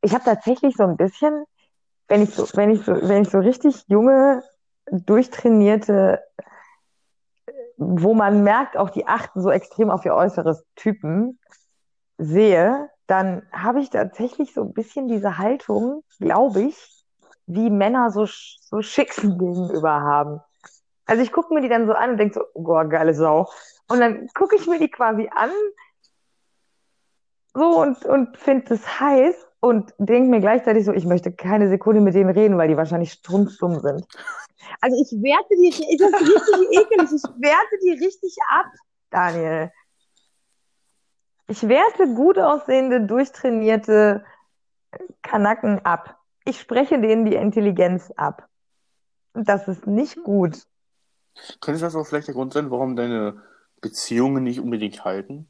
Ich habe tatsächlich so ein bisschen, wenn ich so, wenn ich so, wenn ich so richtig junge, durchtrainierte, wo man merkt, auch die achten so extrem auf ihr äußeres Typen sehe, dann habe ich tatsächlich so ein bisschen diese Haltung, glaube ich, wie Männer so, so Schicksen gegenüber haben. Also ich gucke mir die dann so an und denke so, boah, geile Sau. Und dann gucke ich mir die quasi an, so und, und finde es heiß und denke mir gleichzeitig so, ich möchte keine Sekunde mit denen reden, weil die wahrscheinlich strunzdumm sind. Also ich werte die, das ist richtig ekelig, ich werte die richtig ab, Daniel. Ich werte gut aussehende, durchtrainierte Kanaken ab. Ich spreche denen die Intelligenz ab. Das ist nicht gut. Könnte das auch vielleicht der Grund sein, warum deine Beziehungen nicht unbedingt halten?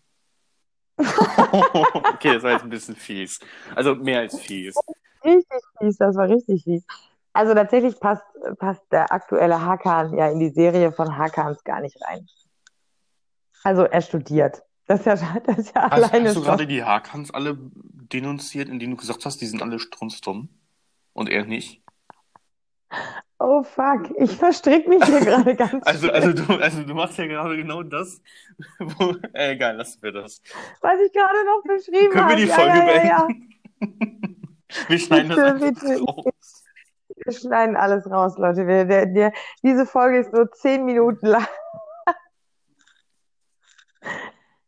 okay, das war jetzt ein bisschen fies. Also mehr als fies. Richtig fies, das war richtig fies. Also tatsächlich passt, passt der aktuelle Hakan ja in die Serie von Hakans gar nicht rein. Also er studiert. Das ist ja, das ist ja Hast, alleine hast du gerade die Hakans alle denunziert, indem du gesagt hast, die sind alle strunzdumm? Und er nicht? Oh fuck, ich verstrick mich hier gerade ganz Also, also, du, also du machst ja gerade genau das, wo, äh, egal, lassen wir das. was ich gerade noch beschrieben Können wir habe. die Ja, Folge ja, ja, ja. beenden? Wir schneiden das Bitte, einfach bitte. raus. Wir schneiden alles raus, Leute. Wir, der, der, diese Folge ist nur zehn Minuten lang.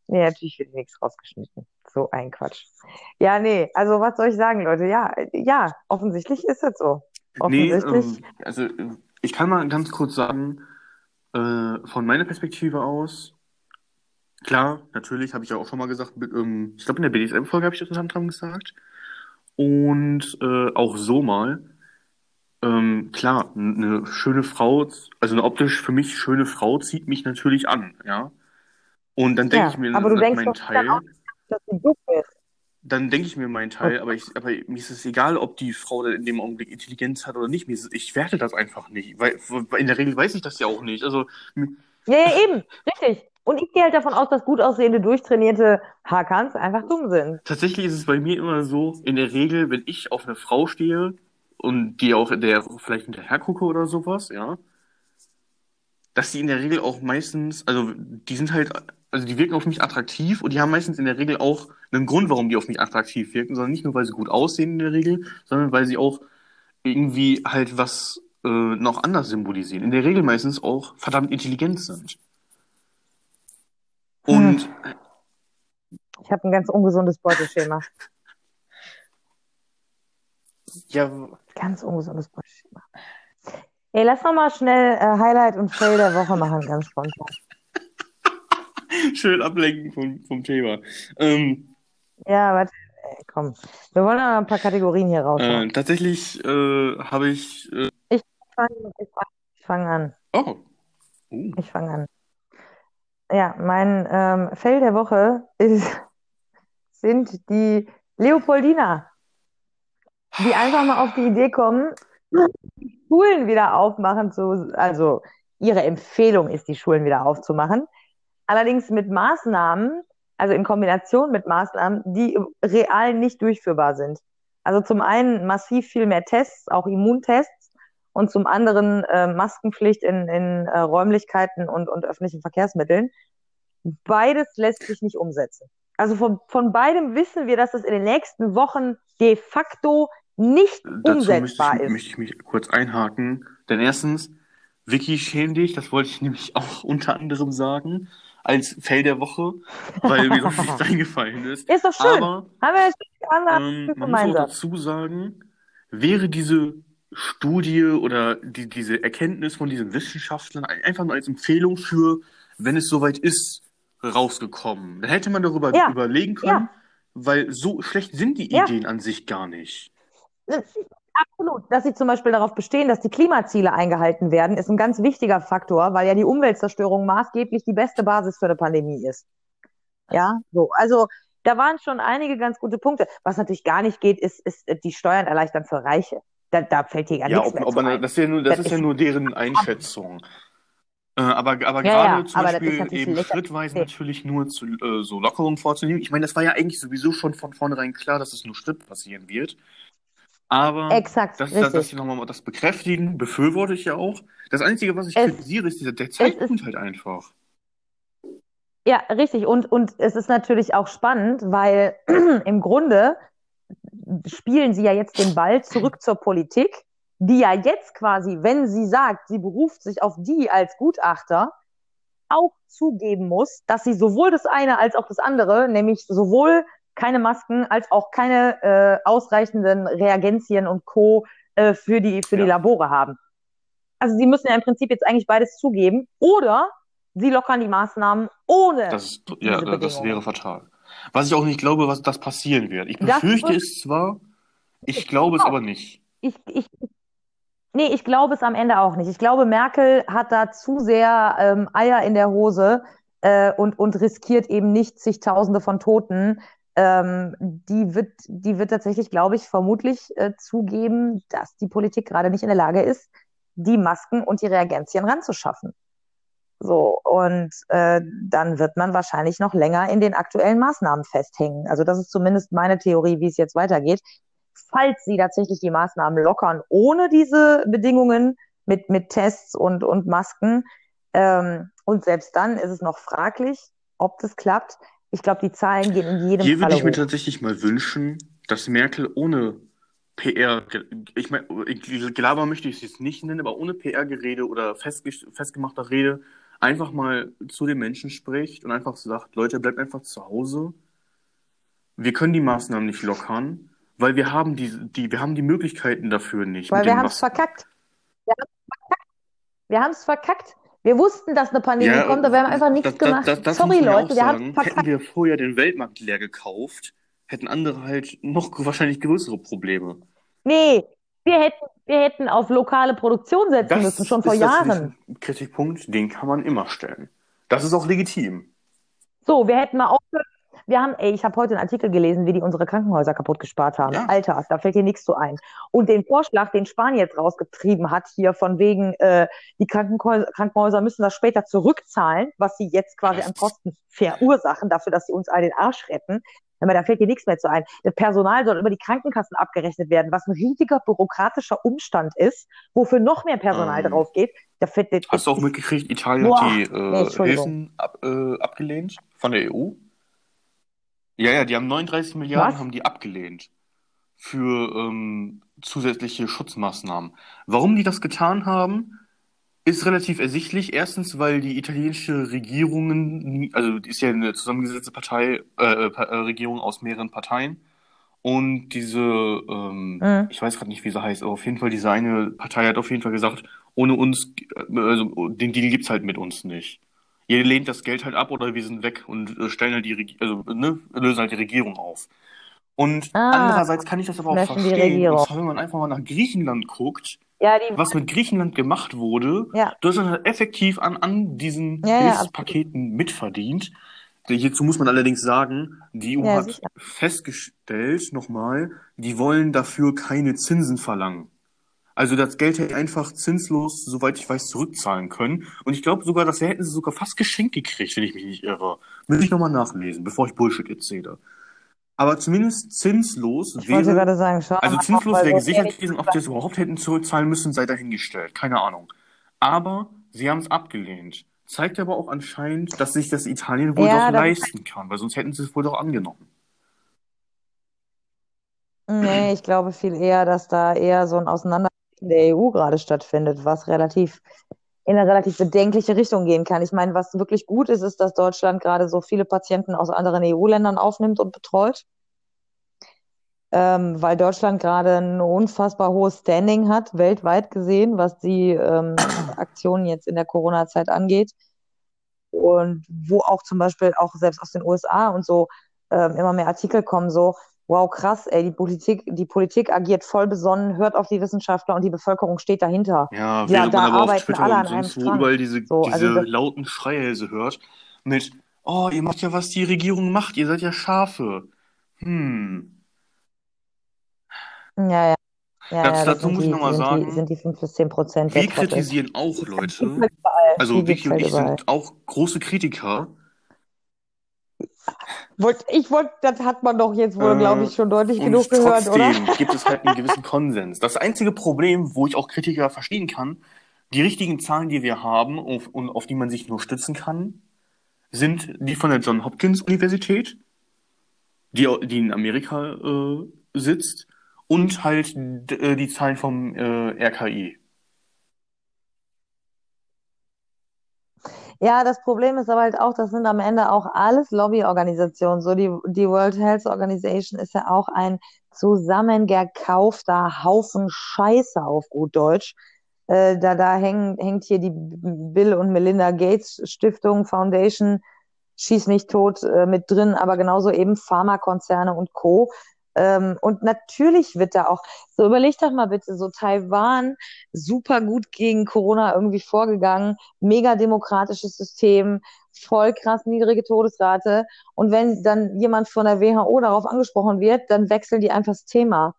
Nee, natürlich wird nichts rausgeschnitten. So ein Quatsch. Ja, nee, also was soll ich sagen, Leute? Ja, ja, offensichtlich ist es so. Nee, Offensichtlich. ähm, also ich kann mal ganz kurz sagen, äh, von meiner Perspektive aus, klar, natürlich, habe ich ja auch schon mal gesagt, mit, ähm, ich glaube in der BDSM-Folge habe ich das unter anderem gesagt. Und äh, auch so mal, ähm, klar, eine schöne Frau, also eine optisch für mich schöne Frau zieht mich natürlich an, ja. Und dann denke Ja, ich mir aber du denkst meinen Teil, auch dass sie dumm ist. dann denke ich mir meinen Teil, aber ich, aber mir ist es egal, ob die Frau dann in dem Augenblick Intelligenz hat oder nicht. Mir ist es, ich werte das einfach nicht, weil, weil in der Regel weiß ich das ja auch nicht. Also Ja, ja, eben, richtig. Und ich gehe halt davon aus, dass gut aussehende, durchtrainierte Hakans einfach dumm sind. tatsächlich ist es bei mir immer so, in der Regel, wenn ich auf eine Frau stehe und die auch der vielleicht hinterher gucke oder sowas, ja, dass die in der Regel auch meistens, also die sind halt, also die wirken auf mich attraktiv und die haben meistens in der Regel auch einen Grund, warum die auf mich attraktiv wirken, sondern nicht nur, weil sie gut aussehen in der Regel, sondern weil sie auch irgendwie halt was äh, noch anders symbolisieren. In der Regel meistens auch verdammt intelligent sind. Und Ich habe ein ganz ungesundes Beuteschema. ja, Ganz ungesundes Beuteschema. Ey, lass noch mal schnell äh, Highlight und Fail der Woche machen, ganz spontan. Schön ablenken vom, vom Thema. Ähm, Ja, warte, ey, komm. Wir wollen aber ein paar Kategorien hier raushauen. äh, tatsächlich äh, habe ich. Äh, Ich fange ich fang, ich fang an. oh. Uh. Ich fange an. Ja, mein ähm, Fail der Woche ist, sind die Leopoldiner, die einfach mal auf die Idee kommen, die Schulen wieder aufmachen zu, also ihre Empfehlung ist, die Schulen wieder aufzumachen. Allerdings mit Maßnahmen, also in Kombination mit Maßnahmen, die real nicht durchführbar sind. Also zum einen massiv viel mehr Tests, auch Immuntests, und zum anderen äh, Maskenpflicht in, in äh, Räumlichkeiten und, und öffentlichen Verkehrsmitteln. Beides lässt sich nicht umsetzen. Also von, von beidem wissen wir, dass es in den nächsten Wochen de facto nicht Dazu möchte umsetzbar ich, ist. möchte ich mich kurz einhaken. Denn erstens, Vicky, schäm dich, das wollte ich nämlich auch unter anderem sagen, als Fail der Woche, weil mir sonst nichts eingefallen ist. Ist doch schön. Aber Haben wir das ähm, man muss auch dazu sagen, wäre diese Studie oder die, diese Erkenntnis von diesen Wissenschaftlern ein- einfach nur als Empfehlung für, wenn es soweit ist, rausgekommen. Dann hätte man darüber Ja. überlegen können, Ja. weil so schlecht sind die Ja. Ideen an sich gar nicht. Absolut. Dass sie zum Beispiel darauf bestehen, dass die Klimaziele eingehalten werden, ist ein ganz wichtiger Faktor, weil ja die Umweltzerstörung maßgeblich die beste Basis für eine Pandemie ist. Ja, so. Also, da waren schon einige ganz gute Punkte. Was natürlich gar nicht geht, ist, ist äh, die Steuern erleichtern für Reiche. Da, da fällt hier gar Ja, nichts ob, mehr ob man, das ist ja nur, das Das ist ja nur deren Einschätzung. Äh, aber, aber Ja, gerade ja, zum Beispiel eben schrittweise natürlich nur zu äh, so Lockerungen vorzunehmen. Ich meine, das war ja eigentlich sowieso schon von vornherein klar, dass es nur Schritt passieren wird. Aber Exakt, dass, dass, dass sie nochmal das bekräftigen, befürworte ich ja auch. Das Einzige, was ich Es- kritisiere, ist dieser, der Zeitpunkt halt einfach. Ja, richtig. Und, und es ist natürlich auch spannend, weil im Grunde spielen sie ja jetzt den Ball zurück zur Politik, die ja jetzt quasi, wenn sie sagt, sie beruft sich auf die als Gutachter, auch zugeben muss, dass sie sowohl das eine als auch das andere, nämlich sowohl keine Masken als auch keine äh, ausreichenden Reagenzien und Co. Äh, für die, für die Ja. Labore haben. Also sie müssen ja im Prinzip jetzt eigentlich beides zugeben oder sie lockern die Maßnahmen ohne Das, ist, ja, das wäre fatal. Was ich auch nicht glaube, was das passieren wird. Ich befürchte wird- es zwar, ich glaube es Genau. aber nicht. ich, ich, nee, ich glaube es am Ende auch nicht. Ich glaube, Merkel hat da zu sehr ähm, Eier in der Hose äh, und, und riskiert eben nicht zigtausende von Toten. Ähm, die wird, die wird tatsächlich, glaube ich, vermutlich äh, zugeben, dass die Politik gerade nicht in der Lage ist, die Masken und die Reagenzien ranzuschaffen. So, und äh, dann wird man wahrscheinlich noch länger in den aktuellen Maßnahmen festhängen. Also das ist zumindest meine Theorie, wie es jetzt weitergeht. Falls sie tatsächlich die Maßnahmen lockern, ohne diese Bedingungen mit, mit Tests und, und Masken, ähm, und selbst dann ist es noch fraglich, ob das klappt. Ich glaube, die Zahlen gehen in jedem Hier würde Falle ich mir hoch. tatsächlich mal wünschen, dass Merkel ohne PR, ich meine, Gelaber möchte ich es jetzt nicht nennen, aber ohne PR-Gerede oder festge festgemachter Rede einfach mal zu den Menschen spricht und einfach sagt, Leute, bleibt einfach zu Hause. Wir können die Maßnahmen nicht lockern, weil wir haben die, die, wir haben die Möglichkeiten dafür nicht. Weil wir haben es verkackt. Wir haben es verkackt. Wir haben es verkackt. Wir wussten, dass eine Pandemie Ja, kommt, aber wir haben einfach nichts das, das, gemacht. das, das Sorry, Leute, wir haben verkackt. Hätten wir vorher den Weltmarkt leer gekauft, hätten andere halt noch wahrscheinlich größere Probleme. Nee, wir hätten, wir hätten auf lokale Produktion setzen Das müssen, schon vor Jahren. ein Kritikpunkt, den kann man immer stellen. Das ist auch legitim. So, wir hätten mal aufgehört. Wir haben, ey, ich habe heute einen Artikel gelesen, wie die unsere Krankenhäuser kaputt gespart haben. Ja. Alter, da fällt dir nichts zu ein. Und den Vorschlag, den Spanien jetzt rausgetrieben hat, hier von wegen, äh, die Krankenhäuser, Krankenhäuser müssen das später zurückzahlen, was sie jetzt quasi an Kosten verursachen, dafür, dass sie uns all den Arsch retten. Aber da fällt dir nichts mehr zu ein. Das Personal soll über die Krankenkassen abgerechnet werden, was ein riesiger bürokratischer Umstand ist, wofür noch mehr Personal Ähm, drauf geht. Da fällt, Hast du auch mitgekriegt, Italien Boah, hat die nee, äh, Entschuldigung. Hilfen ab, äh, abgelehnt von der EU? Ja, ja, die haben 39 Milliarden Was? haben die abgelehnt für ähm, zusätzliche Schutzmaßnahmen. Warum die das getan haben, ist relativ ersichtlich. Erstens, weil die italienische Regierung, nie- also die ist ja eine zusammengesetzte Partei, äh, Pa- äh, Regierung aus mehreren Parteien. Und diese, ähm, Mhm. ich weiß gerade nicht, wie sie heißt, aber auf jeden Fall diese eine Partei hat auf jeden Fall gesagt, ohne uns, äh, also den Deal gibt's halt mit uns nicht. Ihr lehnt das Geld halt ab oder wir sind weg und äh, stellen halt die Reg also, ne, lösen halt die Regierung auf. Und Ah, andererseits kann ich das aber auch verstehen. Zwar, wenn man einfach mal nach Griechenland guckt, Ja, was mit Griechenland gemacht wurde, ja, Deutschland hat effektiv an, an diesen ja, ja. Hilfspaketen mitverdient. Hierzu muss man allerdings sagen, die EU Ja, hat sicher. festgestellt, nochmal, die wollen dafür keine Zinsen verlangen. Also das Geld hätte einfach zinslos, soweit ich weiß, zurückzahlen können. Und ich glaube sogar, das hätten sie sogar fast geschenkt gekriegt, wenn ich mich nicht irre. Müsste ich nochmal nachlesen, bevor ich Bullshit erzähle. Aber zumindest zinslos Ich wäre, gerade sagen, schau also zinslos wäre gesichert gewesen, ob die es überhaupt hätten zurückzahlen müssen, sei dahingestellt. Keine Ahnung. Aber sie haben es abgelehnt. Zeigt aber auch anscheinend, dass sich das Italien wohl Ja, doch leisten kann, weil sonst hätten sie es wohl doch angenommen. Nee, ich glaube viel eher, dass da eher so ein Auseinandersetzen der EU gerade stattfindet, was relativ in eine relativ bedenkliche Richtung gehen kann. Ich meine, was wirklich gut ist, ist, dass Deutschland gerade so viele Patienten aus anderen EU-Ländern aufnimmt und betreut, ähm, weil Deutschland gerade ein unfassbar hohes Standing hat, weltweit gesehen, was die ähm, Aktionen jetzt in der Corona-Zeit angeht. Und wo auch zum Beispiel auch selbst aus den USA und so ähm, immer mehr Artikel kommen, so, wow, krass, ey, die Politik, die Politik agiert voll besonnen, hört auf die Wissenschaftler und die Bevölkerung steht dahinter. Ja, Ja, während man da aber auf arbeiten Twitter alle und an einem sonst wo Strang. überall diese, So, also diese das, lauten Schreihälse hört mit, oh, ihr macht ja, was die Regierung macht, ihr seid ja Schafe. Hm. ja, ja, ja, Das, dazu muss ich nochmal sind die, sagen, sind die 5 bis 10 Prozent wir kritisieren auch Leute, halt also Vicky und ich sind auch große Kritiker. Wollt, ich wollte, das hat man doch jetzt wohl, glaube Äh, ich, schon deutlich und genug gehört, oder? trotzdem gibt es halt einen gewissen Konsens. Das einzige Problem, wo ich auch Kritiker verstehen kann, die richtigen Zahlen, die wir haben auf, und auf die man sich nur stützen kann, sind die von der John Hopkins Universität, die, die in Amerika äh, sitzt, und halt äh, die Zahlen vom äh, RKI. Ja, das Problem ist aber halt auch, das sind am Ende auch alles Lobbyorganisationen. So die, die World Health Organization ist ja auch ein zusammengekaufter Haufen Scheiße auf gut Deutsch. Äh, da da hängen, hängt hier die Bill und Melinda Gates Stiftung, Foundation, schieß mich tot äh, mit drin, aber genauso eben Pharmakonzerne und Co. Ähm, und natürlich wird da auch, so überleg doch mal bitte, so Taiwan, super gut gegen Corona irgendwie vorgegangen, mega demokratisches System, voll krass niedrige Todesrate. Und wenn dann jemand von der WHO darauf angesprochen wird, dann wechseln die einfach das Thema.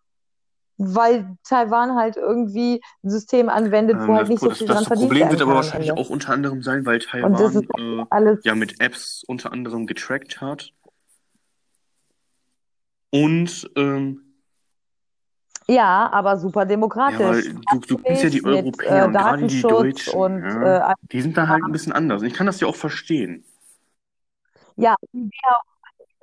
Weil Taiwan halt irgendwie ein System anwendet, wo Ähm, halt das, nicht so das, viel dran das verdient Problem werden wird aber wahrscheinlich auch unter anderem sein, weil das Taiwan äh, ja mit Apps unter anderem getrackt hat. Und ähm, ja, aber super Ja, demokratisch. weil du, du kennst ja die Mit Europäer äh, und gerade die Deutschen, und ja, äh, die sind da halt ein bisschen anders. Und ich kann das ja auch verstehen. ja, die WHO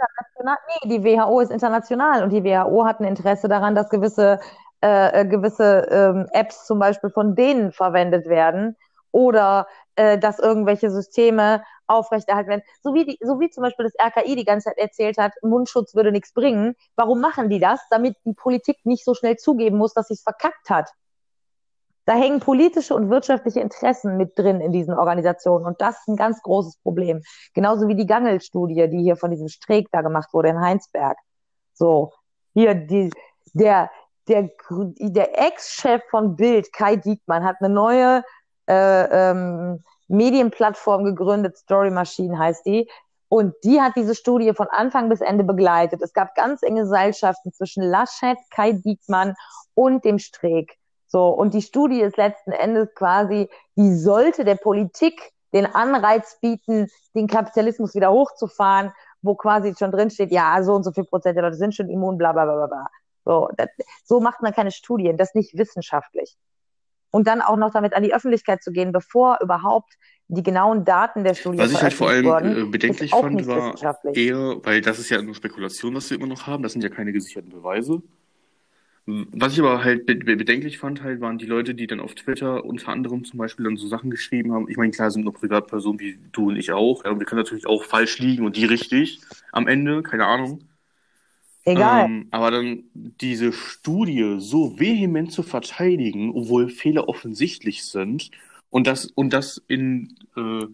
international, nee, die WHO ist international und die WHO hat ein Interesse daran, dass gewisse, äh, äh, gewisse ähm, Apps zum Beispiel von denen verwendet werden oder äh, dass irgendwelche Systeme aufrechterhalten werden. So wie, die, so wie zum Beispiel das RKI die ganze Zeit erzählt hat, Mundschutz würde nichts bringen. Warum machen die das? Damit die Politik nicht so schnell zugeben muss, dass sie es verkackt hat. Da hängen politische und wirtschaftliche Interessen mit drin in diesen Organisationen und das ist ein ganz großes Problem. Genauso wie die Gangel-Studie, die hier von diesem Streeck da gemacht wurde in Heinsberg. So, hier die, der, der, der Ex-Chef von Bild, Kai Diekmann, hat eine neue äh, ähm, Medienplattform gegründet, Story Machine heißt die. Und die hat diese Studie von Anfang bis Ende begleitet. Es gab ganz enge Seilschaften zwischen Laschet, Kai Diekmann und dem Streeck. So, und die Studie ist letzten Endes quasi, die sollte der Politik den Anreiz bieten, den Kapitalismus wieder hochzufahren, wo quasi schon drin steht, ja, so und so viel Prozent der Leute sind schon immun, bla bla bla bla. So, das, so macht man keine Studien, das nicht wissenschaftlich. Und dann auch noch damit an die Öffentlichkeit zu gehen, bevor überhaupt die genauen Daten der Studie Was ich halt vor allem äh, bedenklich ist auch fand, war eher, weil das ist ja nur Spekulation, was wir immer noch haben, das sind ja keine gesicherten Beweise. Was ich aber halt be bedenklich fand, halt, waren die Leute, die dann auf Twitter unter anderem zum Beispiel dann so Sachen geschrieben haben. Ich meine, klar sind nur Privatpersonen wie du und ich auch. Ja, wir können natürlich auch falsch liegen und die richtig am Ende, keine Ahnung. Egal. Ähm, aber dann diese Studie so vehement zu verteidigen, obwohl Fehler offensichtlich sind und das, und das in, äh,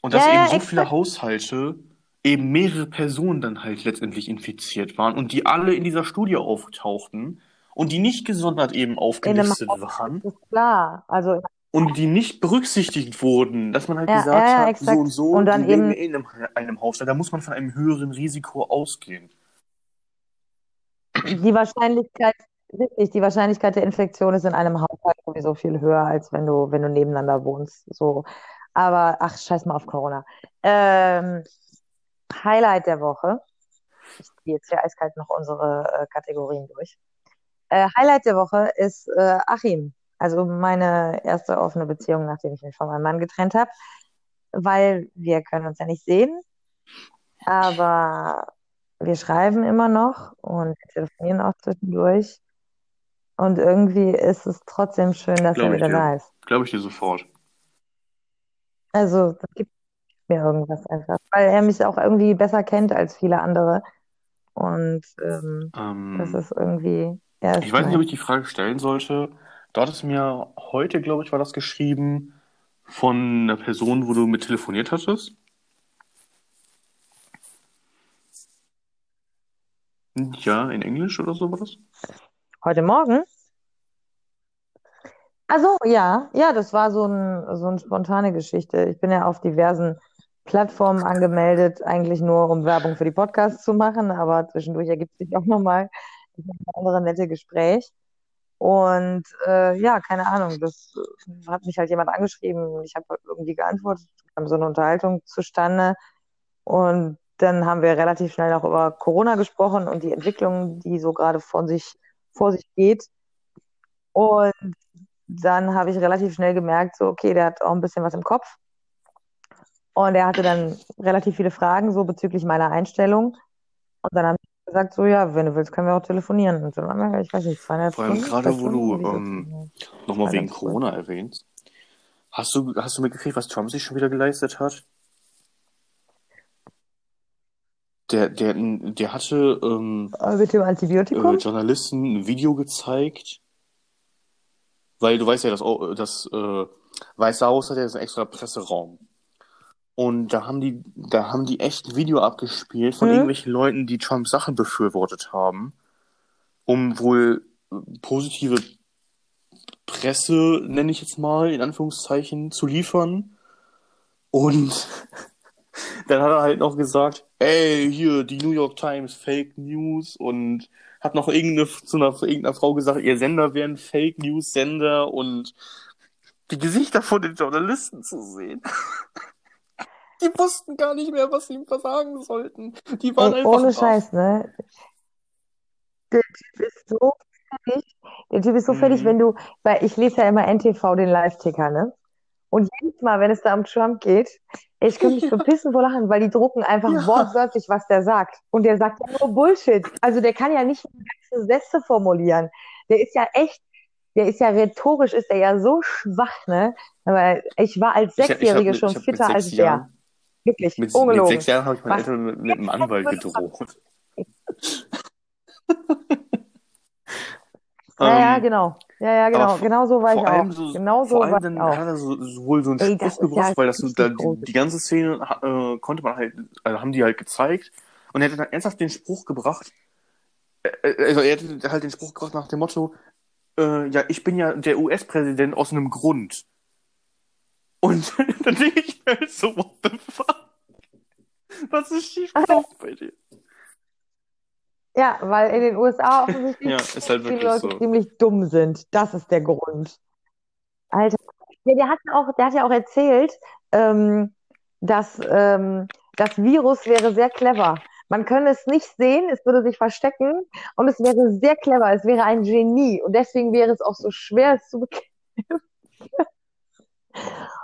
Und dass Ja, eben so viele. Haushalte eben mehrere Personen dann halt letztendlich infiziert waren und die alle in dieser Studie auftauchten und die nicht gesondert eben aufgelistet waren ist klar. Also, und die nicht berücksichtigt wurden, dass man halt ja, gesagt hat, so und so, Und die dann leben eben, in einem, einem Haushalt, da muss man von einem höheren Risiko ausgehen. Die Wahrscheinlichkeit, richtig, die Wahrscheinlichkeit der Infektion ist in einem Haushalt sowieso viel höher, als wenn du, wenn du nebeneinander wohnst. So. Aber, ach, scheiß mal auf Corona. Ähm, Highlight der Woche. Ich gehe jetzt hier eiskalt noch unsere äh, Kategorien durch. Äh, Highlight der Woche ist äh, Achim. Also meine erste offene Beziehung, nachdem ich mich von meinem Mann getrennt habe. Weil wir können uns ja nicht sehen. Aber wir schreiben immer noch und telefonieren auch zwischendurch. Und irgendwie ist es trotzdem schön, dass er Glaube ich wieder dir. da ist. Glaube ich dir sofort. Also, das gibt mir irgendwas einfach. Weil er mich auch irgendwie besser kennt als viele andere. Und ähm, das Ähm, ist irgendwie, er ich ist weiß nicht, ob ich die Frage stellen sollte. Du hattest mir heute, glaube ich, war das geschrieben von einer Person, wo du mit telefoniert hattest. Ja, in Englisch oder so war das? Heute Morgen? Also ja, ja, das war so ein, so eine spontane Geschichte. Ich bin ja auf diversen Plattformen angemeldet, eigentlich nur, um Werbung für die Podcasts zu machen, aber zwischendurch ergibt sich auch nochmal das eine oder andere nette Gespräch. Und äh, ja, keine Ahnung, das hat mich halt jemand angeschrieben. Ich habe irgendwie geantwortet, kam so eine Unterhaltung zustande. Und dann haben wir relativ schnell auch über Corona gesprochen und die Entwicklung, die so gerade von sich, vor sich geht. Und dann habe ich relativ schnell gemerkt, so, okay, der hat auch ein bisschen was im Kopf. Und er hatte dann relativ viele Fragen so bezüglich meiner Einstellung. Und dann haben wir gesagt, so, ja, wenn du willst, können wir auch telefonieren. Und dann haben wir, ich weiß nicht, zweieinhalb Vor allem Stunden, gerade, wo Stunden, du ähm, nochmal wegen. Corona erwähnst. Hast du, hast du mitgekriegt, was Trump sich schon wieder geleistet hat? Der, der, der hatte ähm, mit dem äh, Antibiotikum? Journalisten ein Video gezeigt, weil du weißt ja, das, das äh, Weiße Haus hat ja so einen extra Presseraum. Und da haben die, da haben die echt ein Video abgespielt von Hm? irgendwelchen Leuten, die Trumps Sachen befürwortet haben, um wohl äh, positive Presse, nenne ich jetzt mal, in Anführungszeichen, zu liefern. Und dann hat er halt noch gesagt, ey, hier, die New York Times, Fake News und hat noch irgendeine, zu einer, irgendeiner Frau gesagt, ihr Sender wäre ein Fake News Sender und die Gesichter von den Journalisten zu sehen. Die wussten gar nicht mehr, was sie ihm versagen sollten. Die waren Ey, einfach ohne baff. Scheiß, ne? Der Typ ist so fertig. Der Typ ist so fertig, Mhm. wenn du, weil ich lese ja immer NTV, den Live-Ticker, ne? Und jedes Mal, wenn es da um Trump geht, ich könnte mich verpissen vor Lachen, weil die drucken einfach Ja. wortwörtlich, was der sagt. Und der sagt ja nur Bullshit. Also der kann ja nicht ganze Sätze formulieren. Der ist ja echt, der ist ja rhetorisch, ist der ja so schwach, ne? Aber ich war als Ich hab- ich hab Sechsjährige mit- schon ich hab mit fitter als der. Jahren- Wirklich, Mit, mit ungelogen. sechs Jahren habe ich meinen? Eltern mit, mit einem Anwalt gedroht. Ja, ja, Ähm, genau. Ja, ja, genau. Genau so war ich auch. so, Genau so vor war allem ich dann auch. hat er so, so wohl so einen Ey, Spruch ist ja gebracht, weil das da, die, die ganze Szene äh, konnte man halt, also haben die halt gezeigt und er hat dann ernsthaft den Spruch gebracht, äh, äh, also er hat halt den Spruch gebracht nach dem Motto, äh, ja, ich bin ja der US-Präsident aus einem Grund. Und dann denke ich mir halt so, what the fuck? Was ist schiefgelaufen bei dir? Ja, weil in den USA offensichtlich Ja, ist halt wirklich Leute so. ziemlich dumm sind. Das ist der Grund. Alter. Ja, der hat ja auch, der hat ja auch erzählt, ähm, dass ähm, das Virus wäre sehr clever. Man könne es nicht sehen, es würde sich verstecken und es wäre sehr clever, es wäre ein Genie und deswegen wäre es auch so schwer, es zu bekämpfen.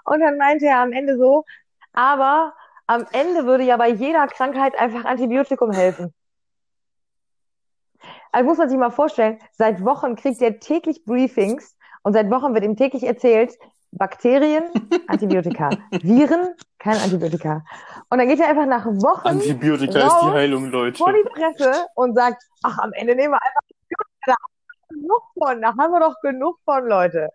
Und dann meinte er am Ende so, aber am Ende würde ja bei jeder Krankheit einfach Antibiotikum helfen. Also muss man sich mal vorstellen, seit Wochen kriegt er täglich Briefings und seit Wochen wird ihm täglich erzählt, Bakterien, Antibiotika, Viren, kein Antibiotika. Und dann geht er einfach nach Wochen Antibiotika ist die raus Heilung, Leute. vor die Presse und sagt, ach, am Ende nehmen wir einfach Antibiotika, da haben wir genug von, da haben wir doch genug von, Leute.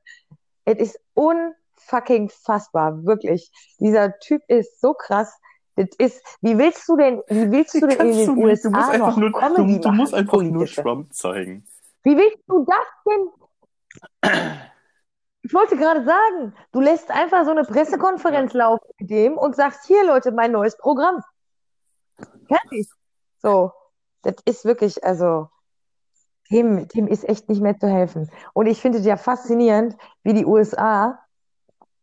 Es ist unfassbar. fucking fassbar, wirklich. Dieser Typ ist so krass. Das ist, wie willst du denn, wie willst du denn in den du. USA Du musst einfach nur, Comedy du, du musst einfach nur? Trump zeigen. Wie willst du das denn? Ich wollte gerade sagen, du lässt einfach so eine Pressekonferenz laufen mit dem und sagst, hier Leute, mein neues Programm. Fertig. So, das ist wirklich, also, dem, dem ist echt nicht mehr zu helfen. Und ich finde es ja faszinierend, wie die USA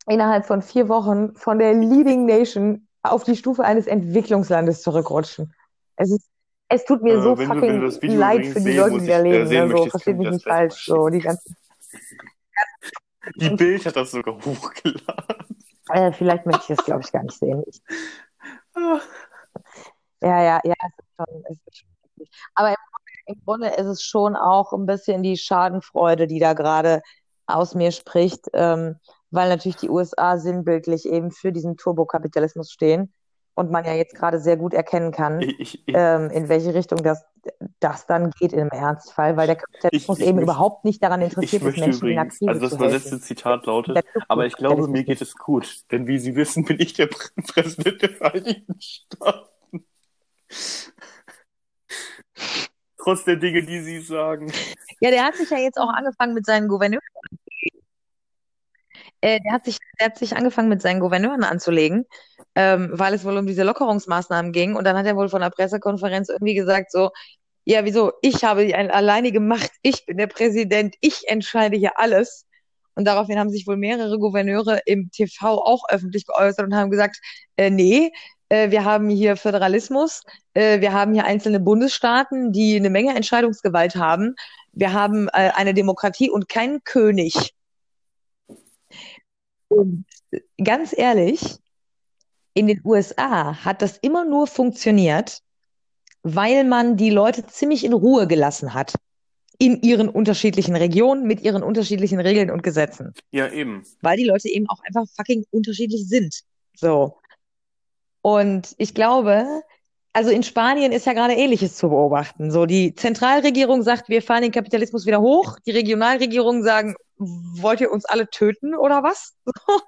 innerhalb von vier Wochen von der Leading Nation auf die Stufe eines Entwicklungslandes zurückrutschen. Es ist, es tut mir Äh, so du- fucking du Video leid für die Leute, die da äh, leben. ne? So, möchtest, versteht mich ich nicht falsch. So, die ganzen, Die Bild hat das sogar hochgeladen. äh, vielleicht möchte ich das, glaube ich, gar nicht sehen. Ich, ja, ja, ja, es ist schon, es ist schon. Aber im Grunde, im Grunde ist es schon auch ein bisschen die Schadenfreude, die da gerade aus mir spricht, ähm, weil natürlich die USA sinnbildlich eben für diesen Turbokapitalismus stehen und man ja jetzt gerade sehr gut erkennen kann, Ich, ich, ich, ähm, in welche Richtung das, das dann geht im Ernstfall, weil der Kapitalismus eben möchte- überhaupt nicht daran interessiert ist, Menschen in der übrigens, Krise also das helfen. Zitat lautet, aber ich glaube, mir geht es gut, denn wie Sie wissen, bin ich der Prä- Präsident der Vereinigten Staaten. Trotz der Dinge, die Sie sagen. Ja, der hat sich ja jetzt auch angefangen mit seinen Gouverneuren. Äh, der hat sich, der hat sich angefangen mit seinen Gouverneuren anzulegen, ähm, weil es wohl um diese Lockerungsmaßnahmen ging. Und dann hat er wohl von der Pressekonferenz irgendwie gesagt so, ja, wieso? Ich habe die alleinige Macht. Ich bin der Präsident. Ich entscheide hier alles. Und daraufhin haben sich wohl mehrere Gouverneure im TV auch öffentlich geäußert und haben gesagt, äh, nee, äh, wir haben hier Föderalismus, äh, wir haben hier einzelne Bundesstaaten, die eine Menge Entscheidungsgewalt haben. Wir haben äh, eine Demokratie und keinen König. Und ganz ehrlich, in den USA hat das immer nur funktioniert, weil man die Leute ziemlich in Ruhe gelassen hat. In ihren unterschiedlichen Regionen mit ihren unterschiedlichen Regeln und Gesetzen. Ja, eben. Weil die Leute eben auch einfach fucking unterschiedlich sind. So. Und ich glaube, also in Spanien ist ja gerade Ähnliches zu beobachten. So, die Zentralregierung sagt, wir fahren den Kapitalismus wieder hoch. Die Regionalregierungen sagen, wollt ihr uns alle töten oder was?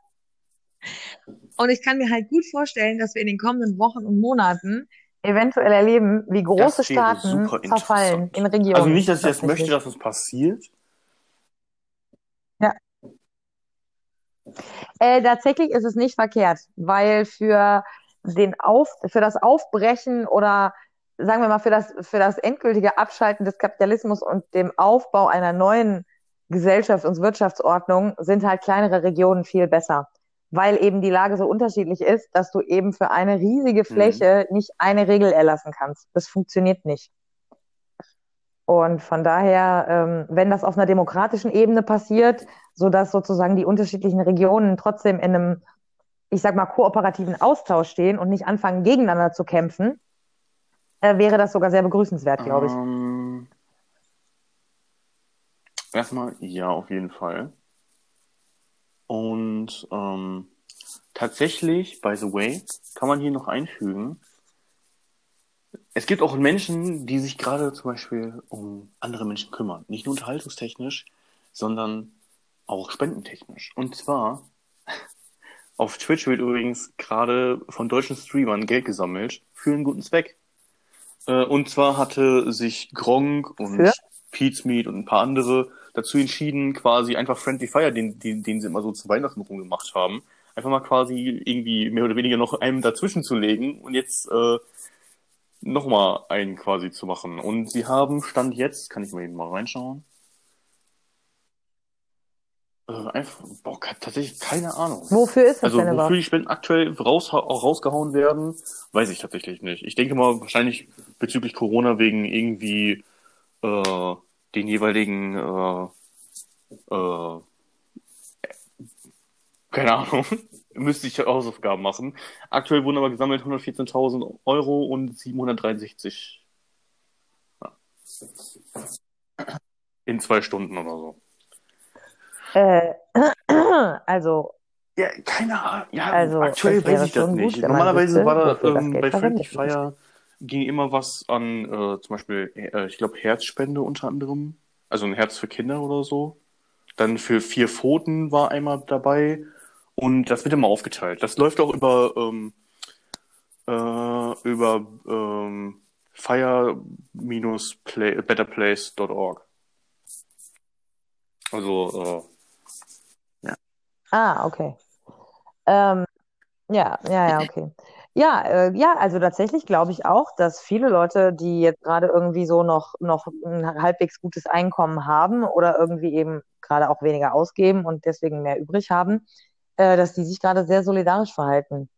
Und ich kann mir halt gut vorstellen, dass wir in den kommenden Wochen und Monaten eventuell erleben, wie große Das Staaten verfallen in Regionen. Also nicht, dass ich das tatsächlich. möchte, dass es passiert. Äh, tatsächlich ist es nicht verkehrt, weil für den Auf, für das Aufbrechen oder sagen wir mal für das, für das endgültige Abschalten des Kapitalismus und dem Aufbau einer neuen Gesellschafts- und Wirtschaftsordnung sind halt kleinere Regionen viel besser, weil eben die Lage so unterschiedlich ist, dass du eben für eine riesige Fläche nicht eine Regel erlassen kannst. Das funktioniert nicht. Und von daher, ähm, wenn das auf einer demokratischen Ebene passiert, so dass sozusagen die unterschiedlichen Regionen trotzdem in einem, ich sag mal, kooperativen Austausch stehen und nicht anfangen, gegeneinander zu kämpfen, äh, wäre das sogar sehr begrüßenswert, glaube ich. Ähm, erstmal, ja, auf jeden Fall. Und ähm, tatsächlich, by the way, kann man hier noch einfügen, es gibt auch Menschen, die sich gerade zum Beispiel um andere Menschen kümmern. Nicht nur unterhaltungstechnisch, sondern auch spendentechnisch. Und zwar, auf Twitch wird übrigens gerade von deutschen Streamern Geld gesammelt für einen guten Zweck. Äh, Und zwar hatte sich Gronk und? Pete's Meat und ein paar andere dazu entschieden, quasi einfach Friendly Fire, den, den, den sie immer so zu Weihnachten rumgemacht haben, einfach mal quasi irgendwie mehr oder weniger noch einem dazwischen zu legen und jetzt äh, nochmal einen quasi zu machen. Und sie haben Stand jetzt, kann ich mal eben mal reinschauen, äh, einfach, boah, tatsächlich keine Ahnung. Wofür ist das Also denn wofür überhaupt? die Spenden aktuell raus, auch rausgehauen werden, weiß ich tatsächlich nicht. Ich denke mal wahrscheinlich bezüglich Corona wegen irgendwie äh, den jeweiligen äh, äh, keine Ahnung, müsste ich Hausaufgaben machen. Aktuell wurden aber gesammelt 114.000 Euro und 763 ja. in zwei Stunden oder so. Äh, also, Ja, keine Ahnung. Ja, Also, aktuell weiß ich das nicht. gut, Normalerweise war da ähm, bei Friendly. Fire ging immer was an äh, zum Beispiel, äh, ich glaube, Herzspende unter anderem. Also ein Herz für Kinder oder so. Dann für vier Pfoten war einmal dabei. Und das wird immer aufgeteilt. Das läuft auch über, ähm, äh, über ähm, fire-betterplace.org. Also, äh. Ah, okay. Ähm, ja, ja, ja, okay. Ja, äh, ja, also tatsächlich glaube ich auch, dass viele Leute, die jetzt gerade irgendwie so noch, noch ein halbwegs gutes Einkommen haben oder irgendwie eben gerade auch weniger ausgeben und deswegen mehr übrig haben, äh, dass die sich gerade sehr solidarisch verhalten.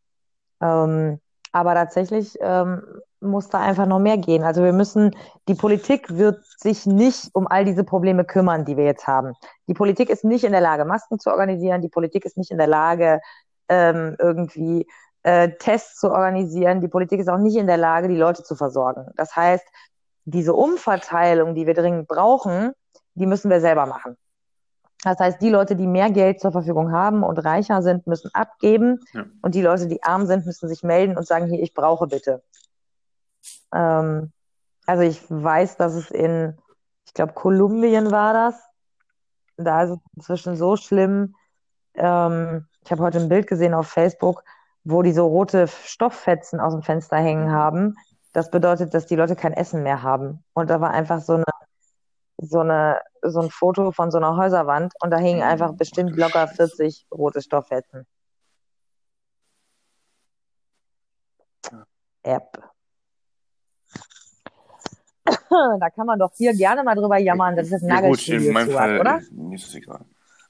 Ähm, aber tatsächlich ähm, muss da einfach noch mehr gehen. Also wir müssen, die Politik wird sich nicht um all diese Probleme kümmern, die wir jetzt haben. Die Politik ist nicht in der Lage, Masken zu organisieren. Die Politik ist nicht in der Lage, ähm, irgendwie äh, Tests zu organisieren. Die Politik ist auch nicht in der Lage, die Leute zu versorgen. Das heißt, diese Umverteilung, die wir dringend brauchen, die müssen wir selber machen. Das heißt, die Leute, die mehr Geld zur Verfügung haben und reicher sind, müssen abgeben. Ja. Und die Leute, die arm sind, müssen sich melden und sagen, hier, ich brauche bitte. Ähm, also ich weiß, dass es in, ich glaube, Kolumbien war das. Da ist es inzwischen so schlimm. Ähm, ich habe heute ein Bild gesehen auf Facebook, wo die so rote Stofffetzen aus dem Fenster hängen haben. Das bedeutet, dass die Leute kein Essen mehr haben. Und da war einfach so eine, so eine, so ein Foto von so einer Häuserwand und da hingen einfach bestimmt locker 40 rote Stofffetzen. App. da kann man doch hier gerne mal drüber jammern, das ist ein Nagelstudio ja, gut, in meinem Fall, oder? Mir ist es egal.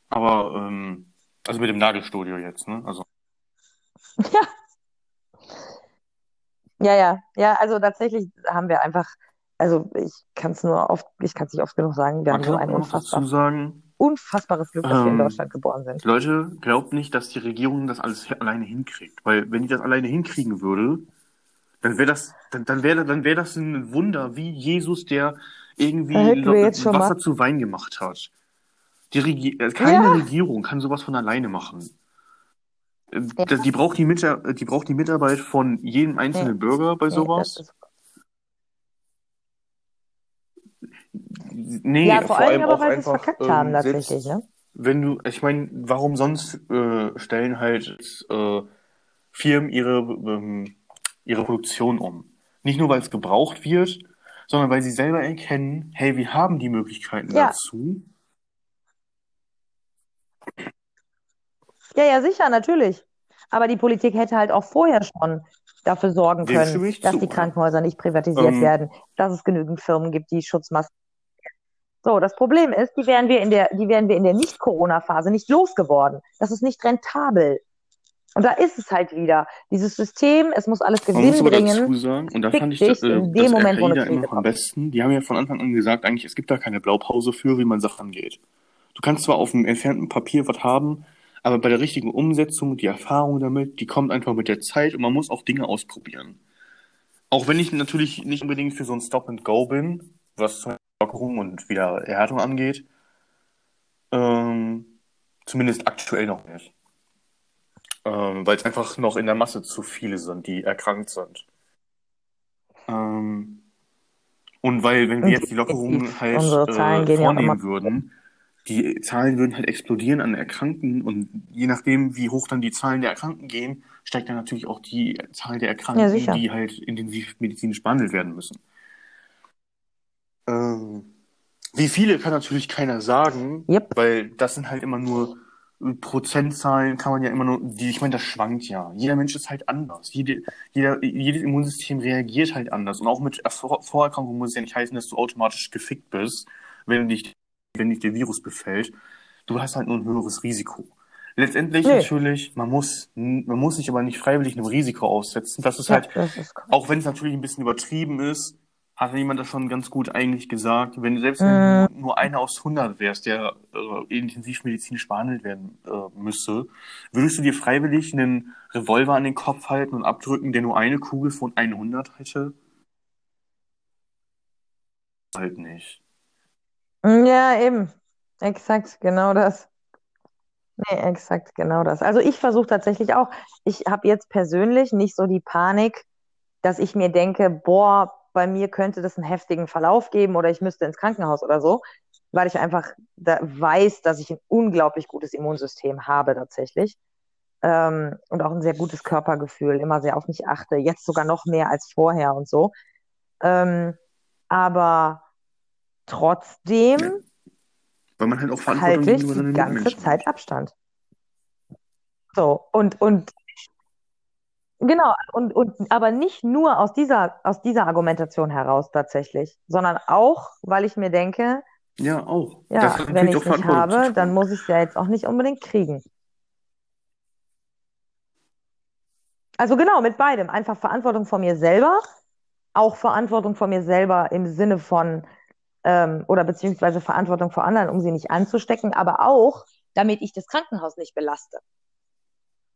Aber, ähm, also mit dem Nagelstudio jetzt, ne? Also. Ja. Ja, ja, ja, also tatsächlich haben wir einfach, also ich kann es nur oft, ich kann es nicht oft genug sagen, wir Man haben so ein unfassbar, sagen, unfassbares Glück, dass ähm, wir in ähm, Deutschland geboren sind. Leute, glaubt nicht, dass die Regierung das alles alleine hinkriegt. Weil wenn die das alleine hinkriegen würde, dann wäre das, dann, dann wäre dann wäre das ein Wunder, wie Jesus, der irgendwie Wasser mal. zu Wein gemacht hat. Die Regi äh, keine ja. Regierung kann sowas von alleine machen. Äh, ja. Die, braucht die, Mit die braucht die Mitarbeit von jedem einzelnen nee. Bürger bei sowas. Nee, ja, vor, vor allem aber, weil sie es verkackt ähm, haben, tatsächlich, ne? Wenn du, ich meine, warum sonst äh, stellen halt äh, Firmen ihre, ähm, ihre Produktion um? Nicht nur, weil es gebraucht wird, sondern weil sie selber erkennen, hey, wir haben die Möglichkeiten ja. dazu Ja, ja, sicher, natürlich. Aber die Politik hätte halt auch vorher schon dafür sorgen können, dass zu, die Krankenhäuser nicht privatisiert ähm, werden, dass es genügend Firmen gibt, die Schutzmasken. So, das Problem ist, die wären wir in der, die wären wir in der Nicht-Corona-Phase nicht losgeworden. Das ist nicht rentabel. Und da ist es halt wieder. Dieses System, es muss alles Gewinn muss bringen. Dazu sagen, und da fand ich das, äh, in dem das Moment, wo eine Krise am besten. Die haben ja von Anfang an gesagt, eigentlich, es gibt da keine Blaupause für, wie man Sachen angeht. Du kannst zwar auf dem entfernten Papier was haben, aber bei der richtigen Umsetzung, die Erfahrung damit, die kommt einfach mit der Zeit und man muss auch Dinge ausprobieren. Auch wenn ich natürlich nicht unbedingt für so ein Stop and Go bin, was Lockerung und wieder Erhärtung angeht. Ähm, zumindest aktuell noch nicht. Ähm, weil es einfach noch in der Masse zu viele sind, die erkrankt sind. Ähm, und weil, wenn wir jetzt die Lockerungen halt äh, vornehmen würden, die Zahlen würden halt explodieren an Erkrankten und je nachdem, wie hoch dann die Zahlen der Erkrankten gehen, steigt dann natürlich auch die Zahl der Erkrankten, ja, die halt intensiv medizinisch behandelt werden müssen. Ähm, wie viele kann natürlich keiner sagen, yep. weil das sind halt immer nur Prozentzahlen, kann man ja immer nur, die, ich meine, das schwankt ja. Jeder Mensch ist halt anders. Jede, jeder, jedes Immunsystem reagiert halt anders. Und auch mit Vorerkrankungen muss es ja nicht heißen, dass du automatisch gefickt bist, wenn dich wenn dich der Virus befällt. Du hast halt nur ein höheres Risiko. Letztendlich nee. natürlich, man muss, man muss sich aber nicht freiwillig einem Risiko aussetzen. Das ist ja, halt, das ist auch wenn es natürlich ein bisschen übertrieben ist, hat jemand das schon ganz gut eigentlich gesagt. Wenn selbst wenn du nur einer aus 100 wärst, der äh, intensiv medizinisch behandelt werden äh, müsste, würdest du dir freiwillig einen Revolver an den Kopf halten und abdrücken, der nur eine Kugel von 100 hätte? Halt nicht. Ja, eben. Exakt, genau das. Nee, exakt, genau das. Also ich versuche tatsächlich auch, ich habe jetzt persönlich nicht so die Panik, dass ich mir denke, boah, bei mir könnte das einen heftigen Verlauf geben oder ich müsste ins Krankenhaus oder so, weil ich einfach da weiß, dass ich ein unglaublich gutes Immunsystem habe tatsächlich. ähm, und auch ein sehr gutes Körpergefühl, immer sehr auf mich achte, jetzt sogar noch mehr als vorher und so. Ähm, aber trotzdem Ja. Weil man halt auch Verantwortung halte ich die ganze Zeit. Abstand. So, und, und genau, und, und aber nicht nur aus dieser, aus dieser Argumentation heraus tatsächlich, sondern auch, weil ich mir denke, Ja, auch. Ja, wenn ich es nicht habe, dann muss ich es ja jetzt auch nicht unbedingt kriegen. Also genau, mit beidem. Einfach Verantwortung vor mir selber, auch Verantwortung vor mir selber im Sinne von, ähm, oder beziehungsweise Verantwortung vor anderen, um sie nicht anzustecken, aber auch, damit ich das Krankenhaus nicht belaste.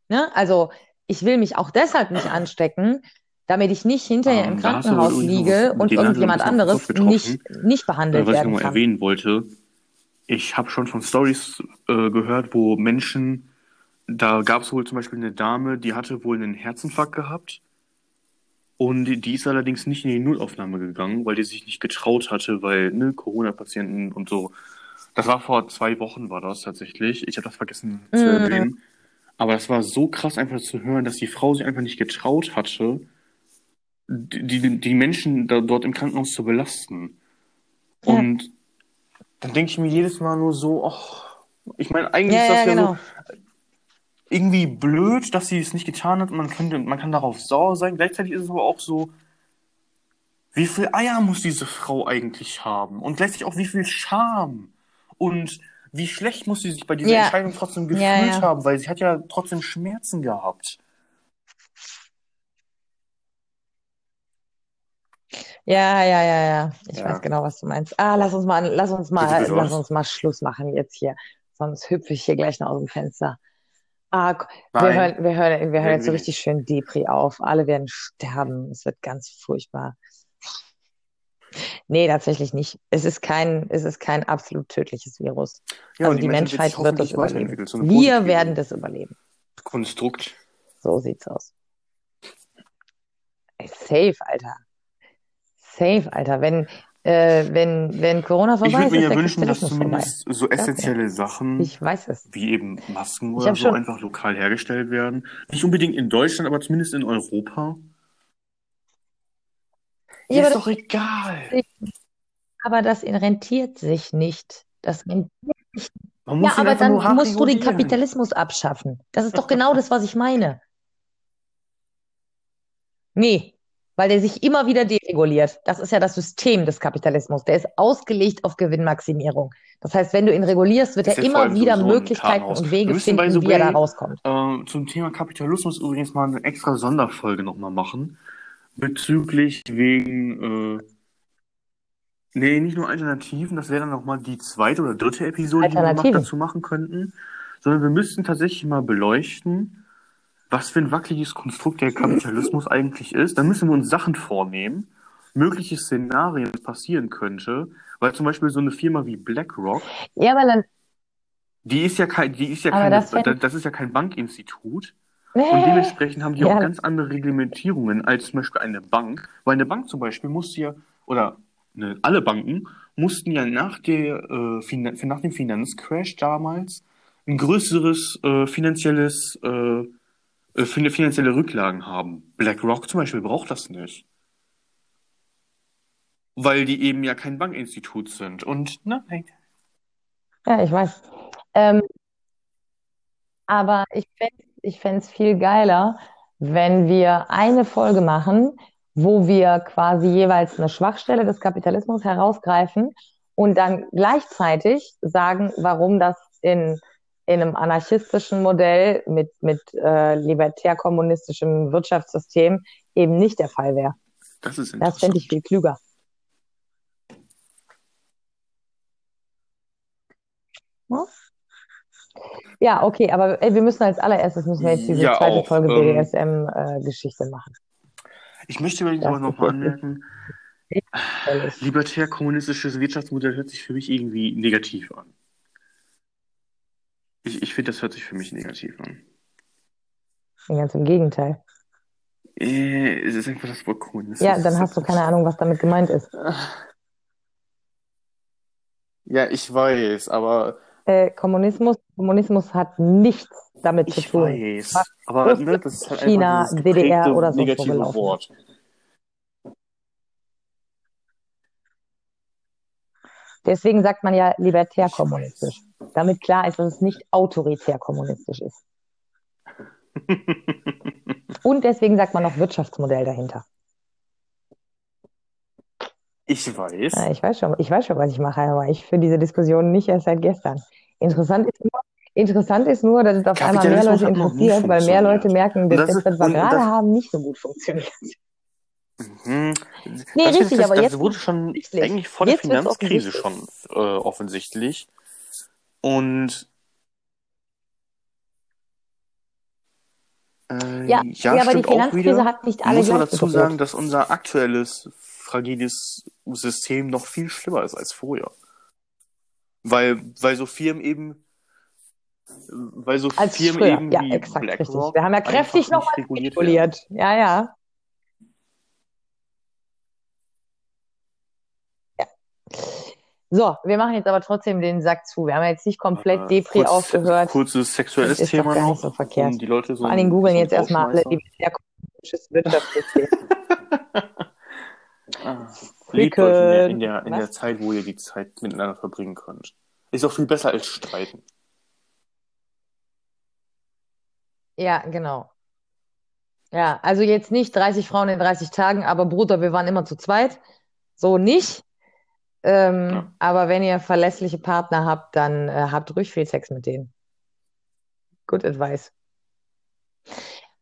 Ne? Also ich will mich auch deshalb nicht anstecken, damit ich nicht hinterher im Ähm, aber Krankenhaus noch liege und irgendjemand anderes nicht, nicht behandelt was ich werden kann. erwähnen wollte, ich habe schon von Stories äh, gehört, wo Menschen, da gab es wohl zum Beispiel eine Dame, die hatte wohl einen Herzinfarkt gehabt und die, ist allerdings nicht in die Notaufnahme gegangen, weil die sich nicht getraut hatte, weil ne, Corona-Patienten und so. Das war vor zwei Wochen war das tatsächlich. Ich habe das vergessen zu Mhm. erwähnen. Aber das war so krass einfach zu hören, dass die Frau sich einfach nicht getraut hatte, die, die, die Menschen da, dort im Krankenhaus zu belasten. Ja. Und dann denke ich mir jedes Mal nur so, ach, ich meine, eigentlich Ja, ist das ja, ja genau. so irgendwie blöd, dass sie es nicht getan hat und man könnte, man kann darauf sauer sein. Gleichzeitig ist es aber auch so, wie viel Eier muss diese Frau eigentlich haben? Und gleichzeitig auch wie viel Scham? Und wie schlecht muss sie sich bei dieser Ja. Entscheidung trotzdem gefühlt Ja, ja. haben, weil sie hat ja trotzdem Schmerzen gehabt. Ja, ja, ja, ja. Ich weiß genau, was du meinst. Ah, lass uns mal, lass uns mal, Bitte, bitte, lass was? uns mal Schluss machen jetzt hier. Sonst hüpfe ich hier gleich noch aus dem Fenster. Ah, wir hören, wir hören, wir hören jetzt so richtig schön Depri auf. Alle werden sterben. Es wird ganz furchtbar. Nee, tatsächlich nicht. Es ist kein, es ist kein absolut tödliches Virus. Ja, Also und die Menschheit wird das überleben. so Wir werden das überleben. Konstrukt. So sieht's aus. Safe, Alter. Safe, Alter. Wenn, äh, wenn, wenn Corona Ich vorbei würde ist, mir ist ja der wünschen, dass Kapitalismus vorbei. zumindest so essentielle Sachen Ich wie eben Masken Ich oder so schon- einfach lokal hergestellt werden. Nicht unbedingt in Deutschland, aber zumindest in Europa. Ja, ist doch egal. Aber das rentiert sich nicht. Das rentiert Man muss Ja, aber dann musst du den. Kapitalismus abschaffen. Das ist doch genau das, was ich meine. Nee, weil der sich immer wieder dereguliert. Das ist ja das System des Kapitalismus. Der ist ausgelegt auf Gewinnmaximierung. Das heißt, wenn du ihn regulierst, wird er immer wieder ein Möglichkeiten und Wege finden, the wie er da rauskommt. Äh, zum Thema Kapitalismus übrigens mal eine extra Sonderfolge nochmal machen. Bezüglich wegen, äh, nee, nicht nur Alternativen, das wäre dann nochmal die zweite oder dritte Episode, die wir noch dazu machen könnten. Sondern wir müssten tatsächlich mal beleuchten, was für ein wackeliges Konstrukt der Kapitalismus eigentlich ist. Dann müssen wir uns Sachen vornehmen, mögliche Szenarien, passieren könnte. Weil zum Beispiel so eine Firma wie BlackRock, Ja, weil dann. die ist ja kein, die ist ja Aber keine, das das, das ist ja kein Bankinstitut. Und dementsprechend haben die Ja. auch ganz andere Reglementierungen als zum Beispiel eine Bank. Weil eine Bank zum Beispiel musste ja, oder ne, alle Banken mussten ja nach, der, äh, Finan nach dem Finanzcrash damals ein größeres äh, finanzielles, äh, äh, fin- finanzielle Rücklagen haben. BlackRock zum Beispiel braucht das nicht. Weil die eben ja kein Bankinstitut sind. Und nein. Ja, ich weiß. Ähm, aber ich fände ich fänd's viel geiler, wenn wir eine Folge machen, wo wir quasi jeweils eine Schwachstelle des Kapitalismus herausgreifen und dann gleichzeitig sagen, warum das in, in einem anarchistischen Modell mit, mit äh, libertär-kommunistischem Wirtschaftssystem eben nicht der Fall wäre. Das ist Das fände ich interessant. viel klüger. Ja? Ja, okay, aber ey, wir müssen als allererstes müssen wir jetzt diese Ja, zweite auch, Folge ähm, BDSM-Geschichte machen. Ich möchte übrigens aber noch ist mal jetzt anmerken, libertär-kommunistisches Wirtschaftsmodell hört sich für mich irgendwie negativ an. Ich, ich finde, das hört sich für mich negativ an. Ganz im Gegenteil. Äh, es ist einfach das Wort Kommunismus. Ja, dann hast du keine Ahnung, was damit gemeint ist. Ja, ich weiß, aber Äh, Kommunismus, Kommunismus hat nichts damit zu Ich tun. weiß. Was Aber ne, das ist halt China, einfach DDR oder wo negative ist. Wort. Deswegen sagt man ja libertär kommunistisch. Damit klar ist, dass es nicht autoritär kommunistisch ist. Und deswegen sagt man noch Wirtschaftsmodell dahinter. Ich weiß. Ja, ich weiß schon, ich weiß schon, was ich mache, aber ich führe diese Diskussion nicht erst seit gestern. Interessant ist nur, interessant ist nur, dass es auf einmal mehr Leute interessiert, weil mehr Leute merken, dass das was wir gerade haben, nicht so gut funktioniert. mhm. Nee, das, richtig, das, aber das jetzt wurde schon eigentlich vor der Jetzt Finanzkrise schon äh, offensichtlich. Und äh, Ja, ja, ja, aber die Finanzkrise hat nicht alle Muss aber gleich dazu sagen, dass unser aktuelles fragiles System noch viel schlimmer ist als vorher. Weil, weil so Firmen eben, weil so Als Firmen früher. eben Ja, wie exakt, richtig. Wir haben ja kräftig nochmal reguliert reguliert. Ja, ja. So, wir machen jetzt aber trotzdem den Sack zu. Wir haben jetzt nicht komplett Äh, Depri kurz, aufgehört. kurzes sexuelles Das ist doch Thema noch, so verkehrt. um die Leute so Vor ein googeln jetzt erstmal alle Rausschmeißer. libertär-kommunistisches Wirtschaftssystem. Ah, Liebt euch in der, in, der, in der Zeit, wo ihr die Zeit miteinander verbringen könnt. Ist auch viel besser als streiten. Ja, genau. Ja, also jetzt nicht 30 Frauen in 30 Tagen, aber Bruder, wir waren immer zu zweit. So nicht. Ähm, Ja. aber wenn ihr verlässliche Partner habt, dann äh, habt ruhig viel Sex mit denen. Good advice.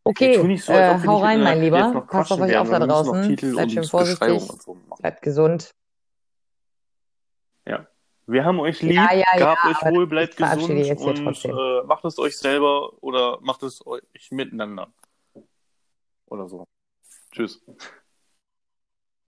Okay, nicht so, äh, hau rein, mein Lieber. Passt auf euch auf da draußen. Seid schön vorsichtig. So. Bleibt gesund. Ja. Wir haben euch lieb, Ja, ja, ja, gehabt euch aber wohl, bleibt gesund und äh, macht es euch selber oder macht es euch miteinander. Oder so. Tschüss.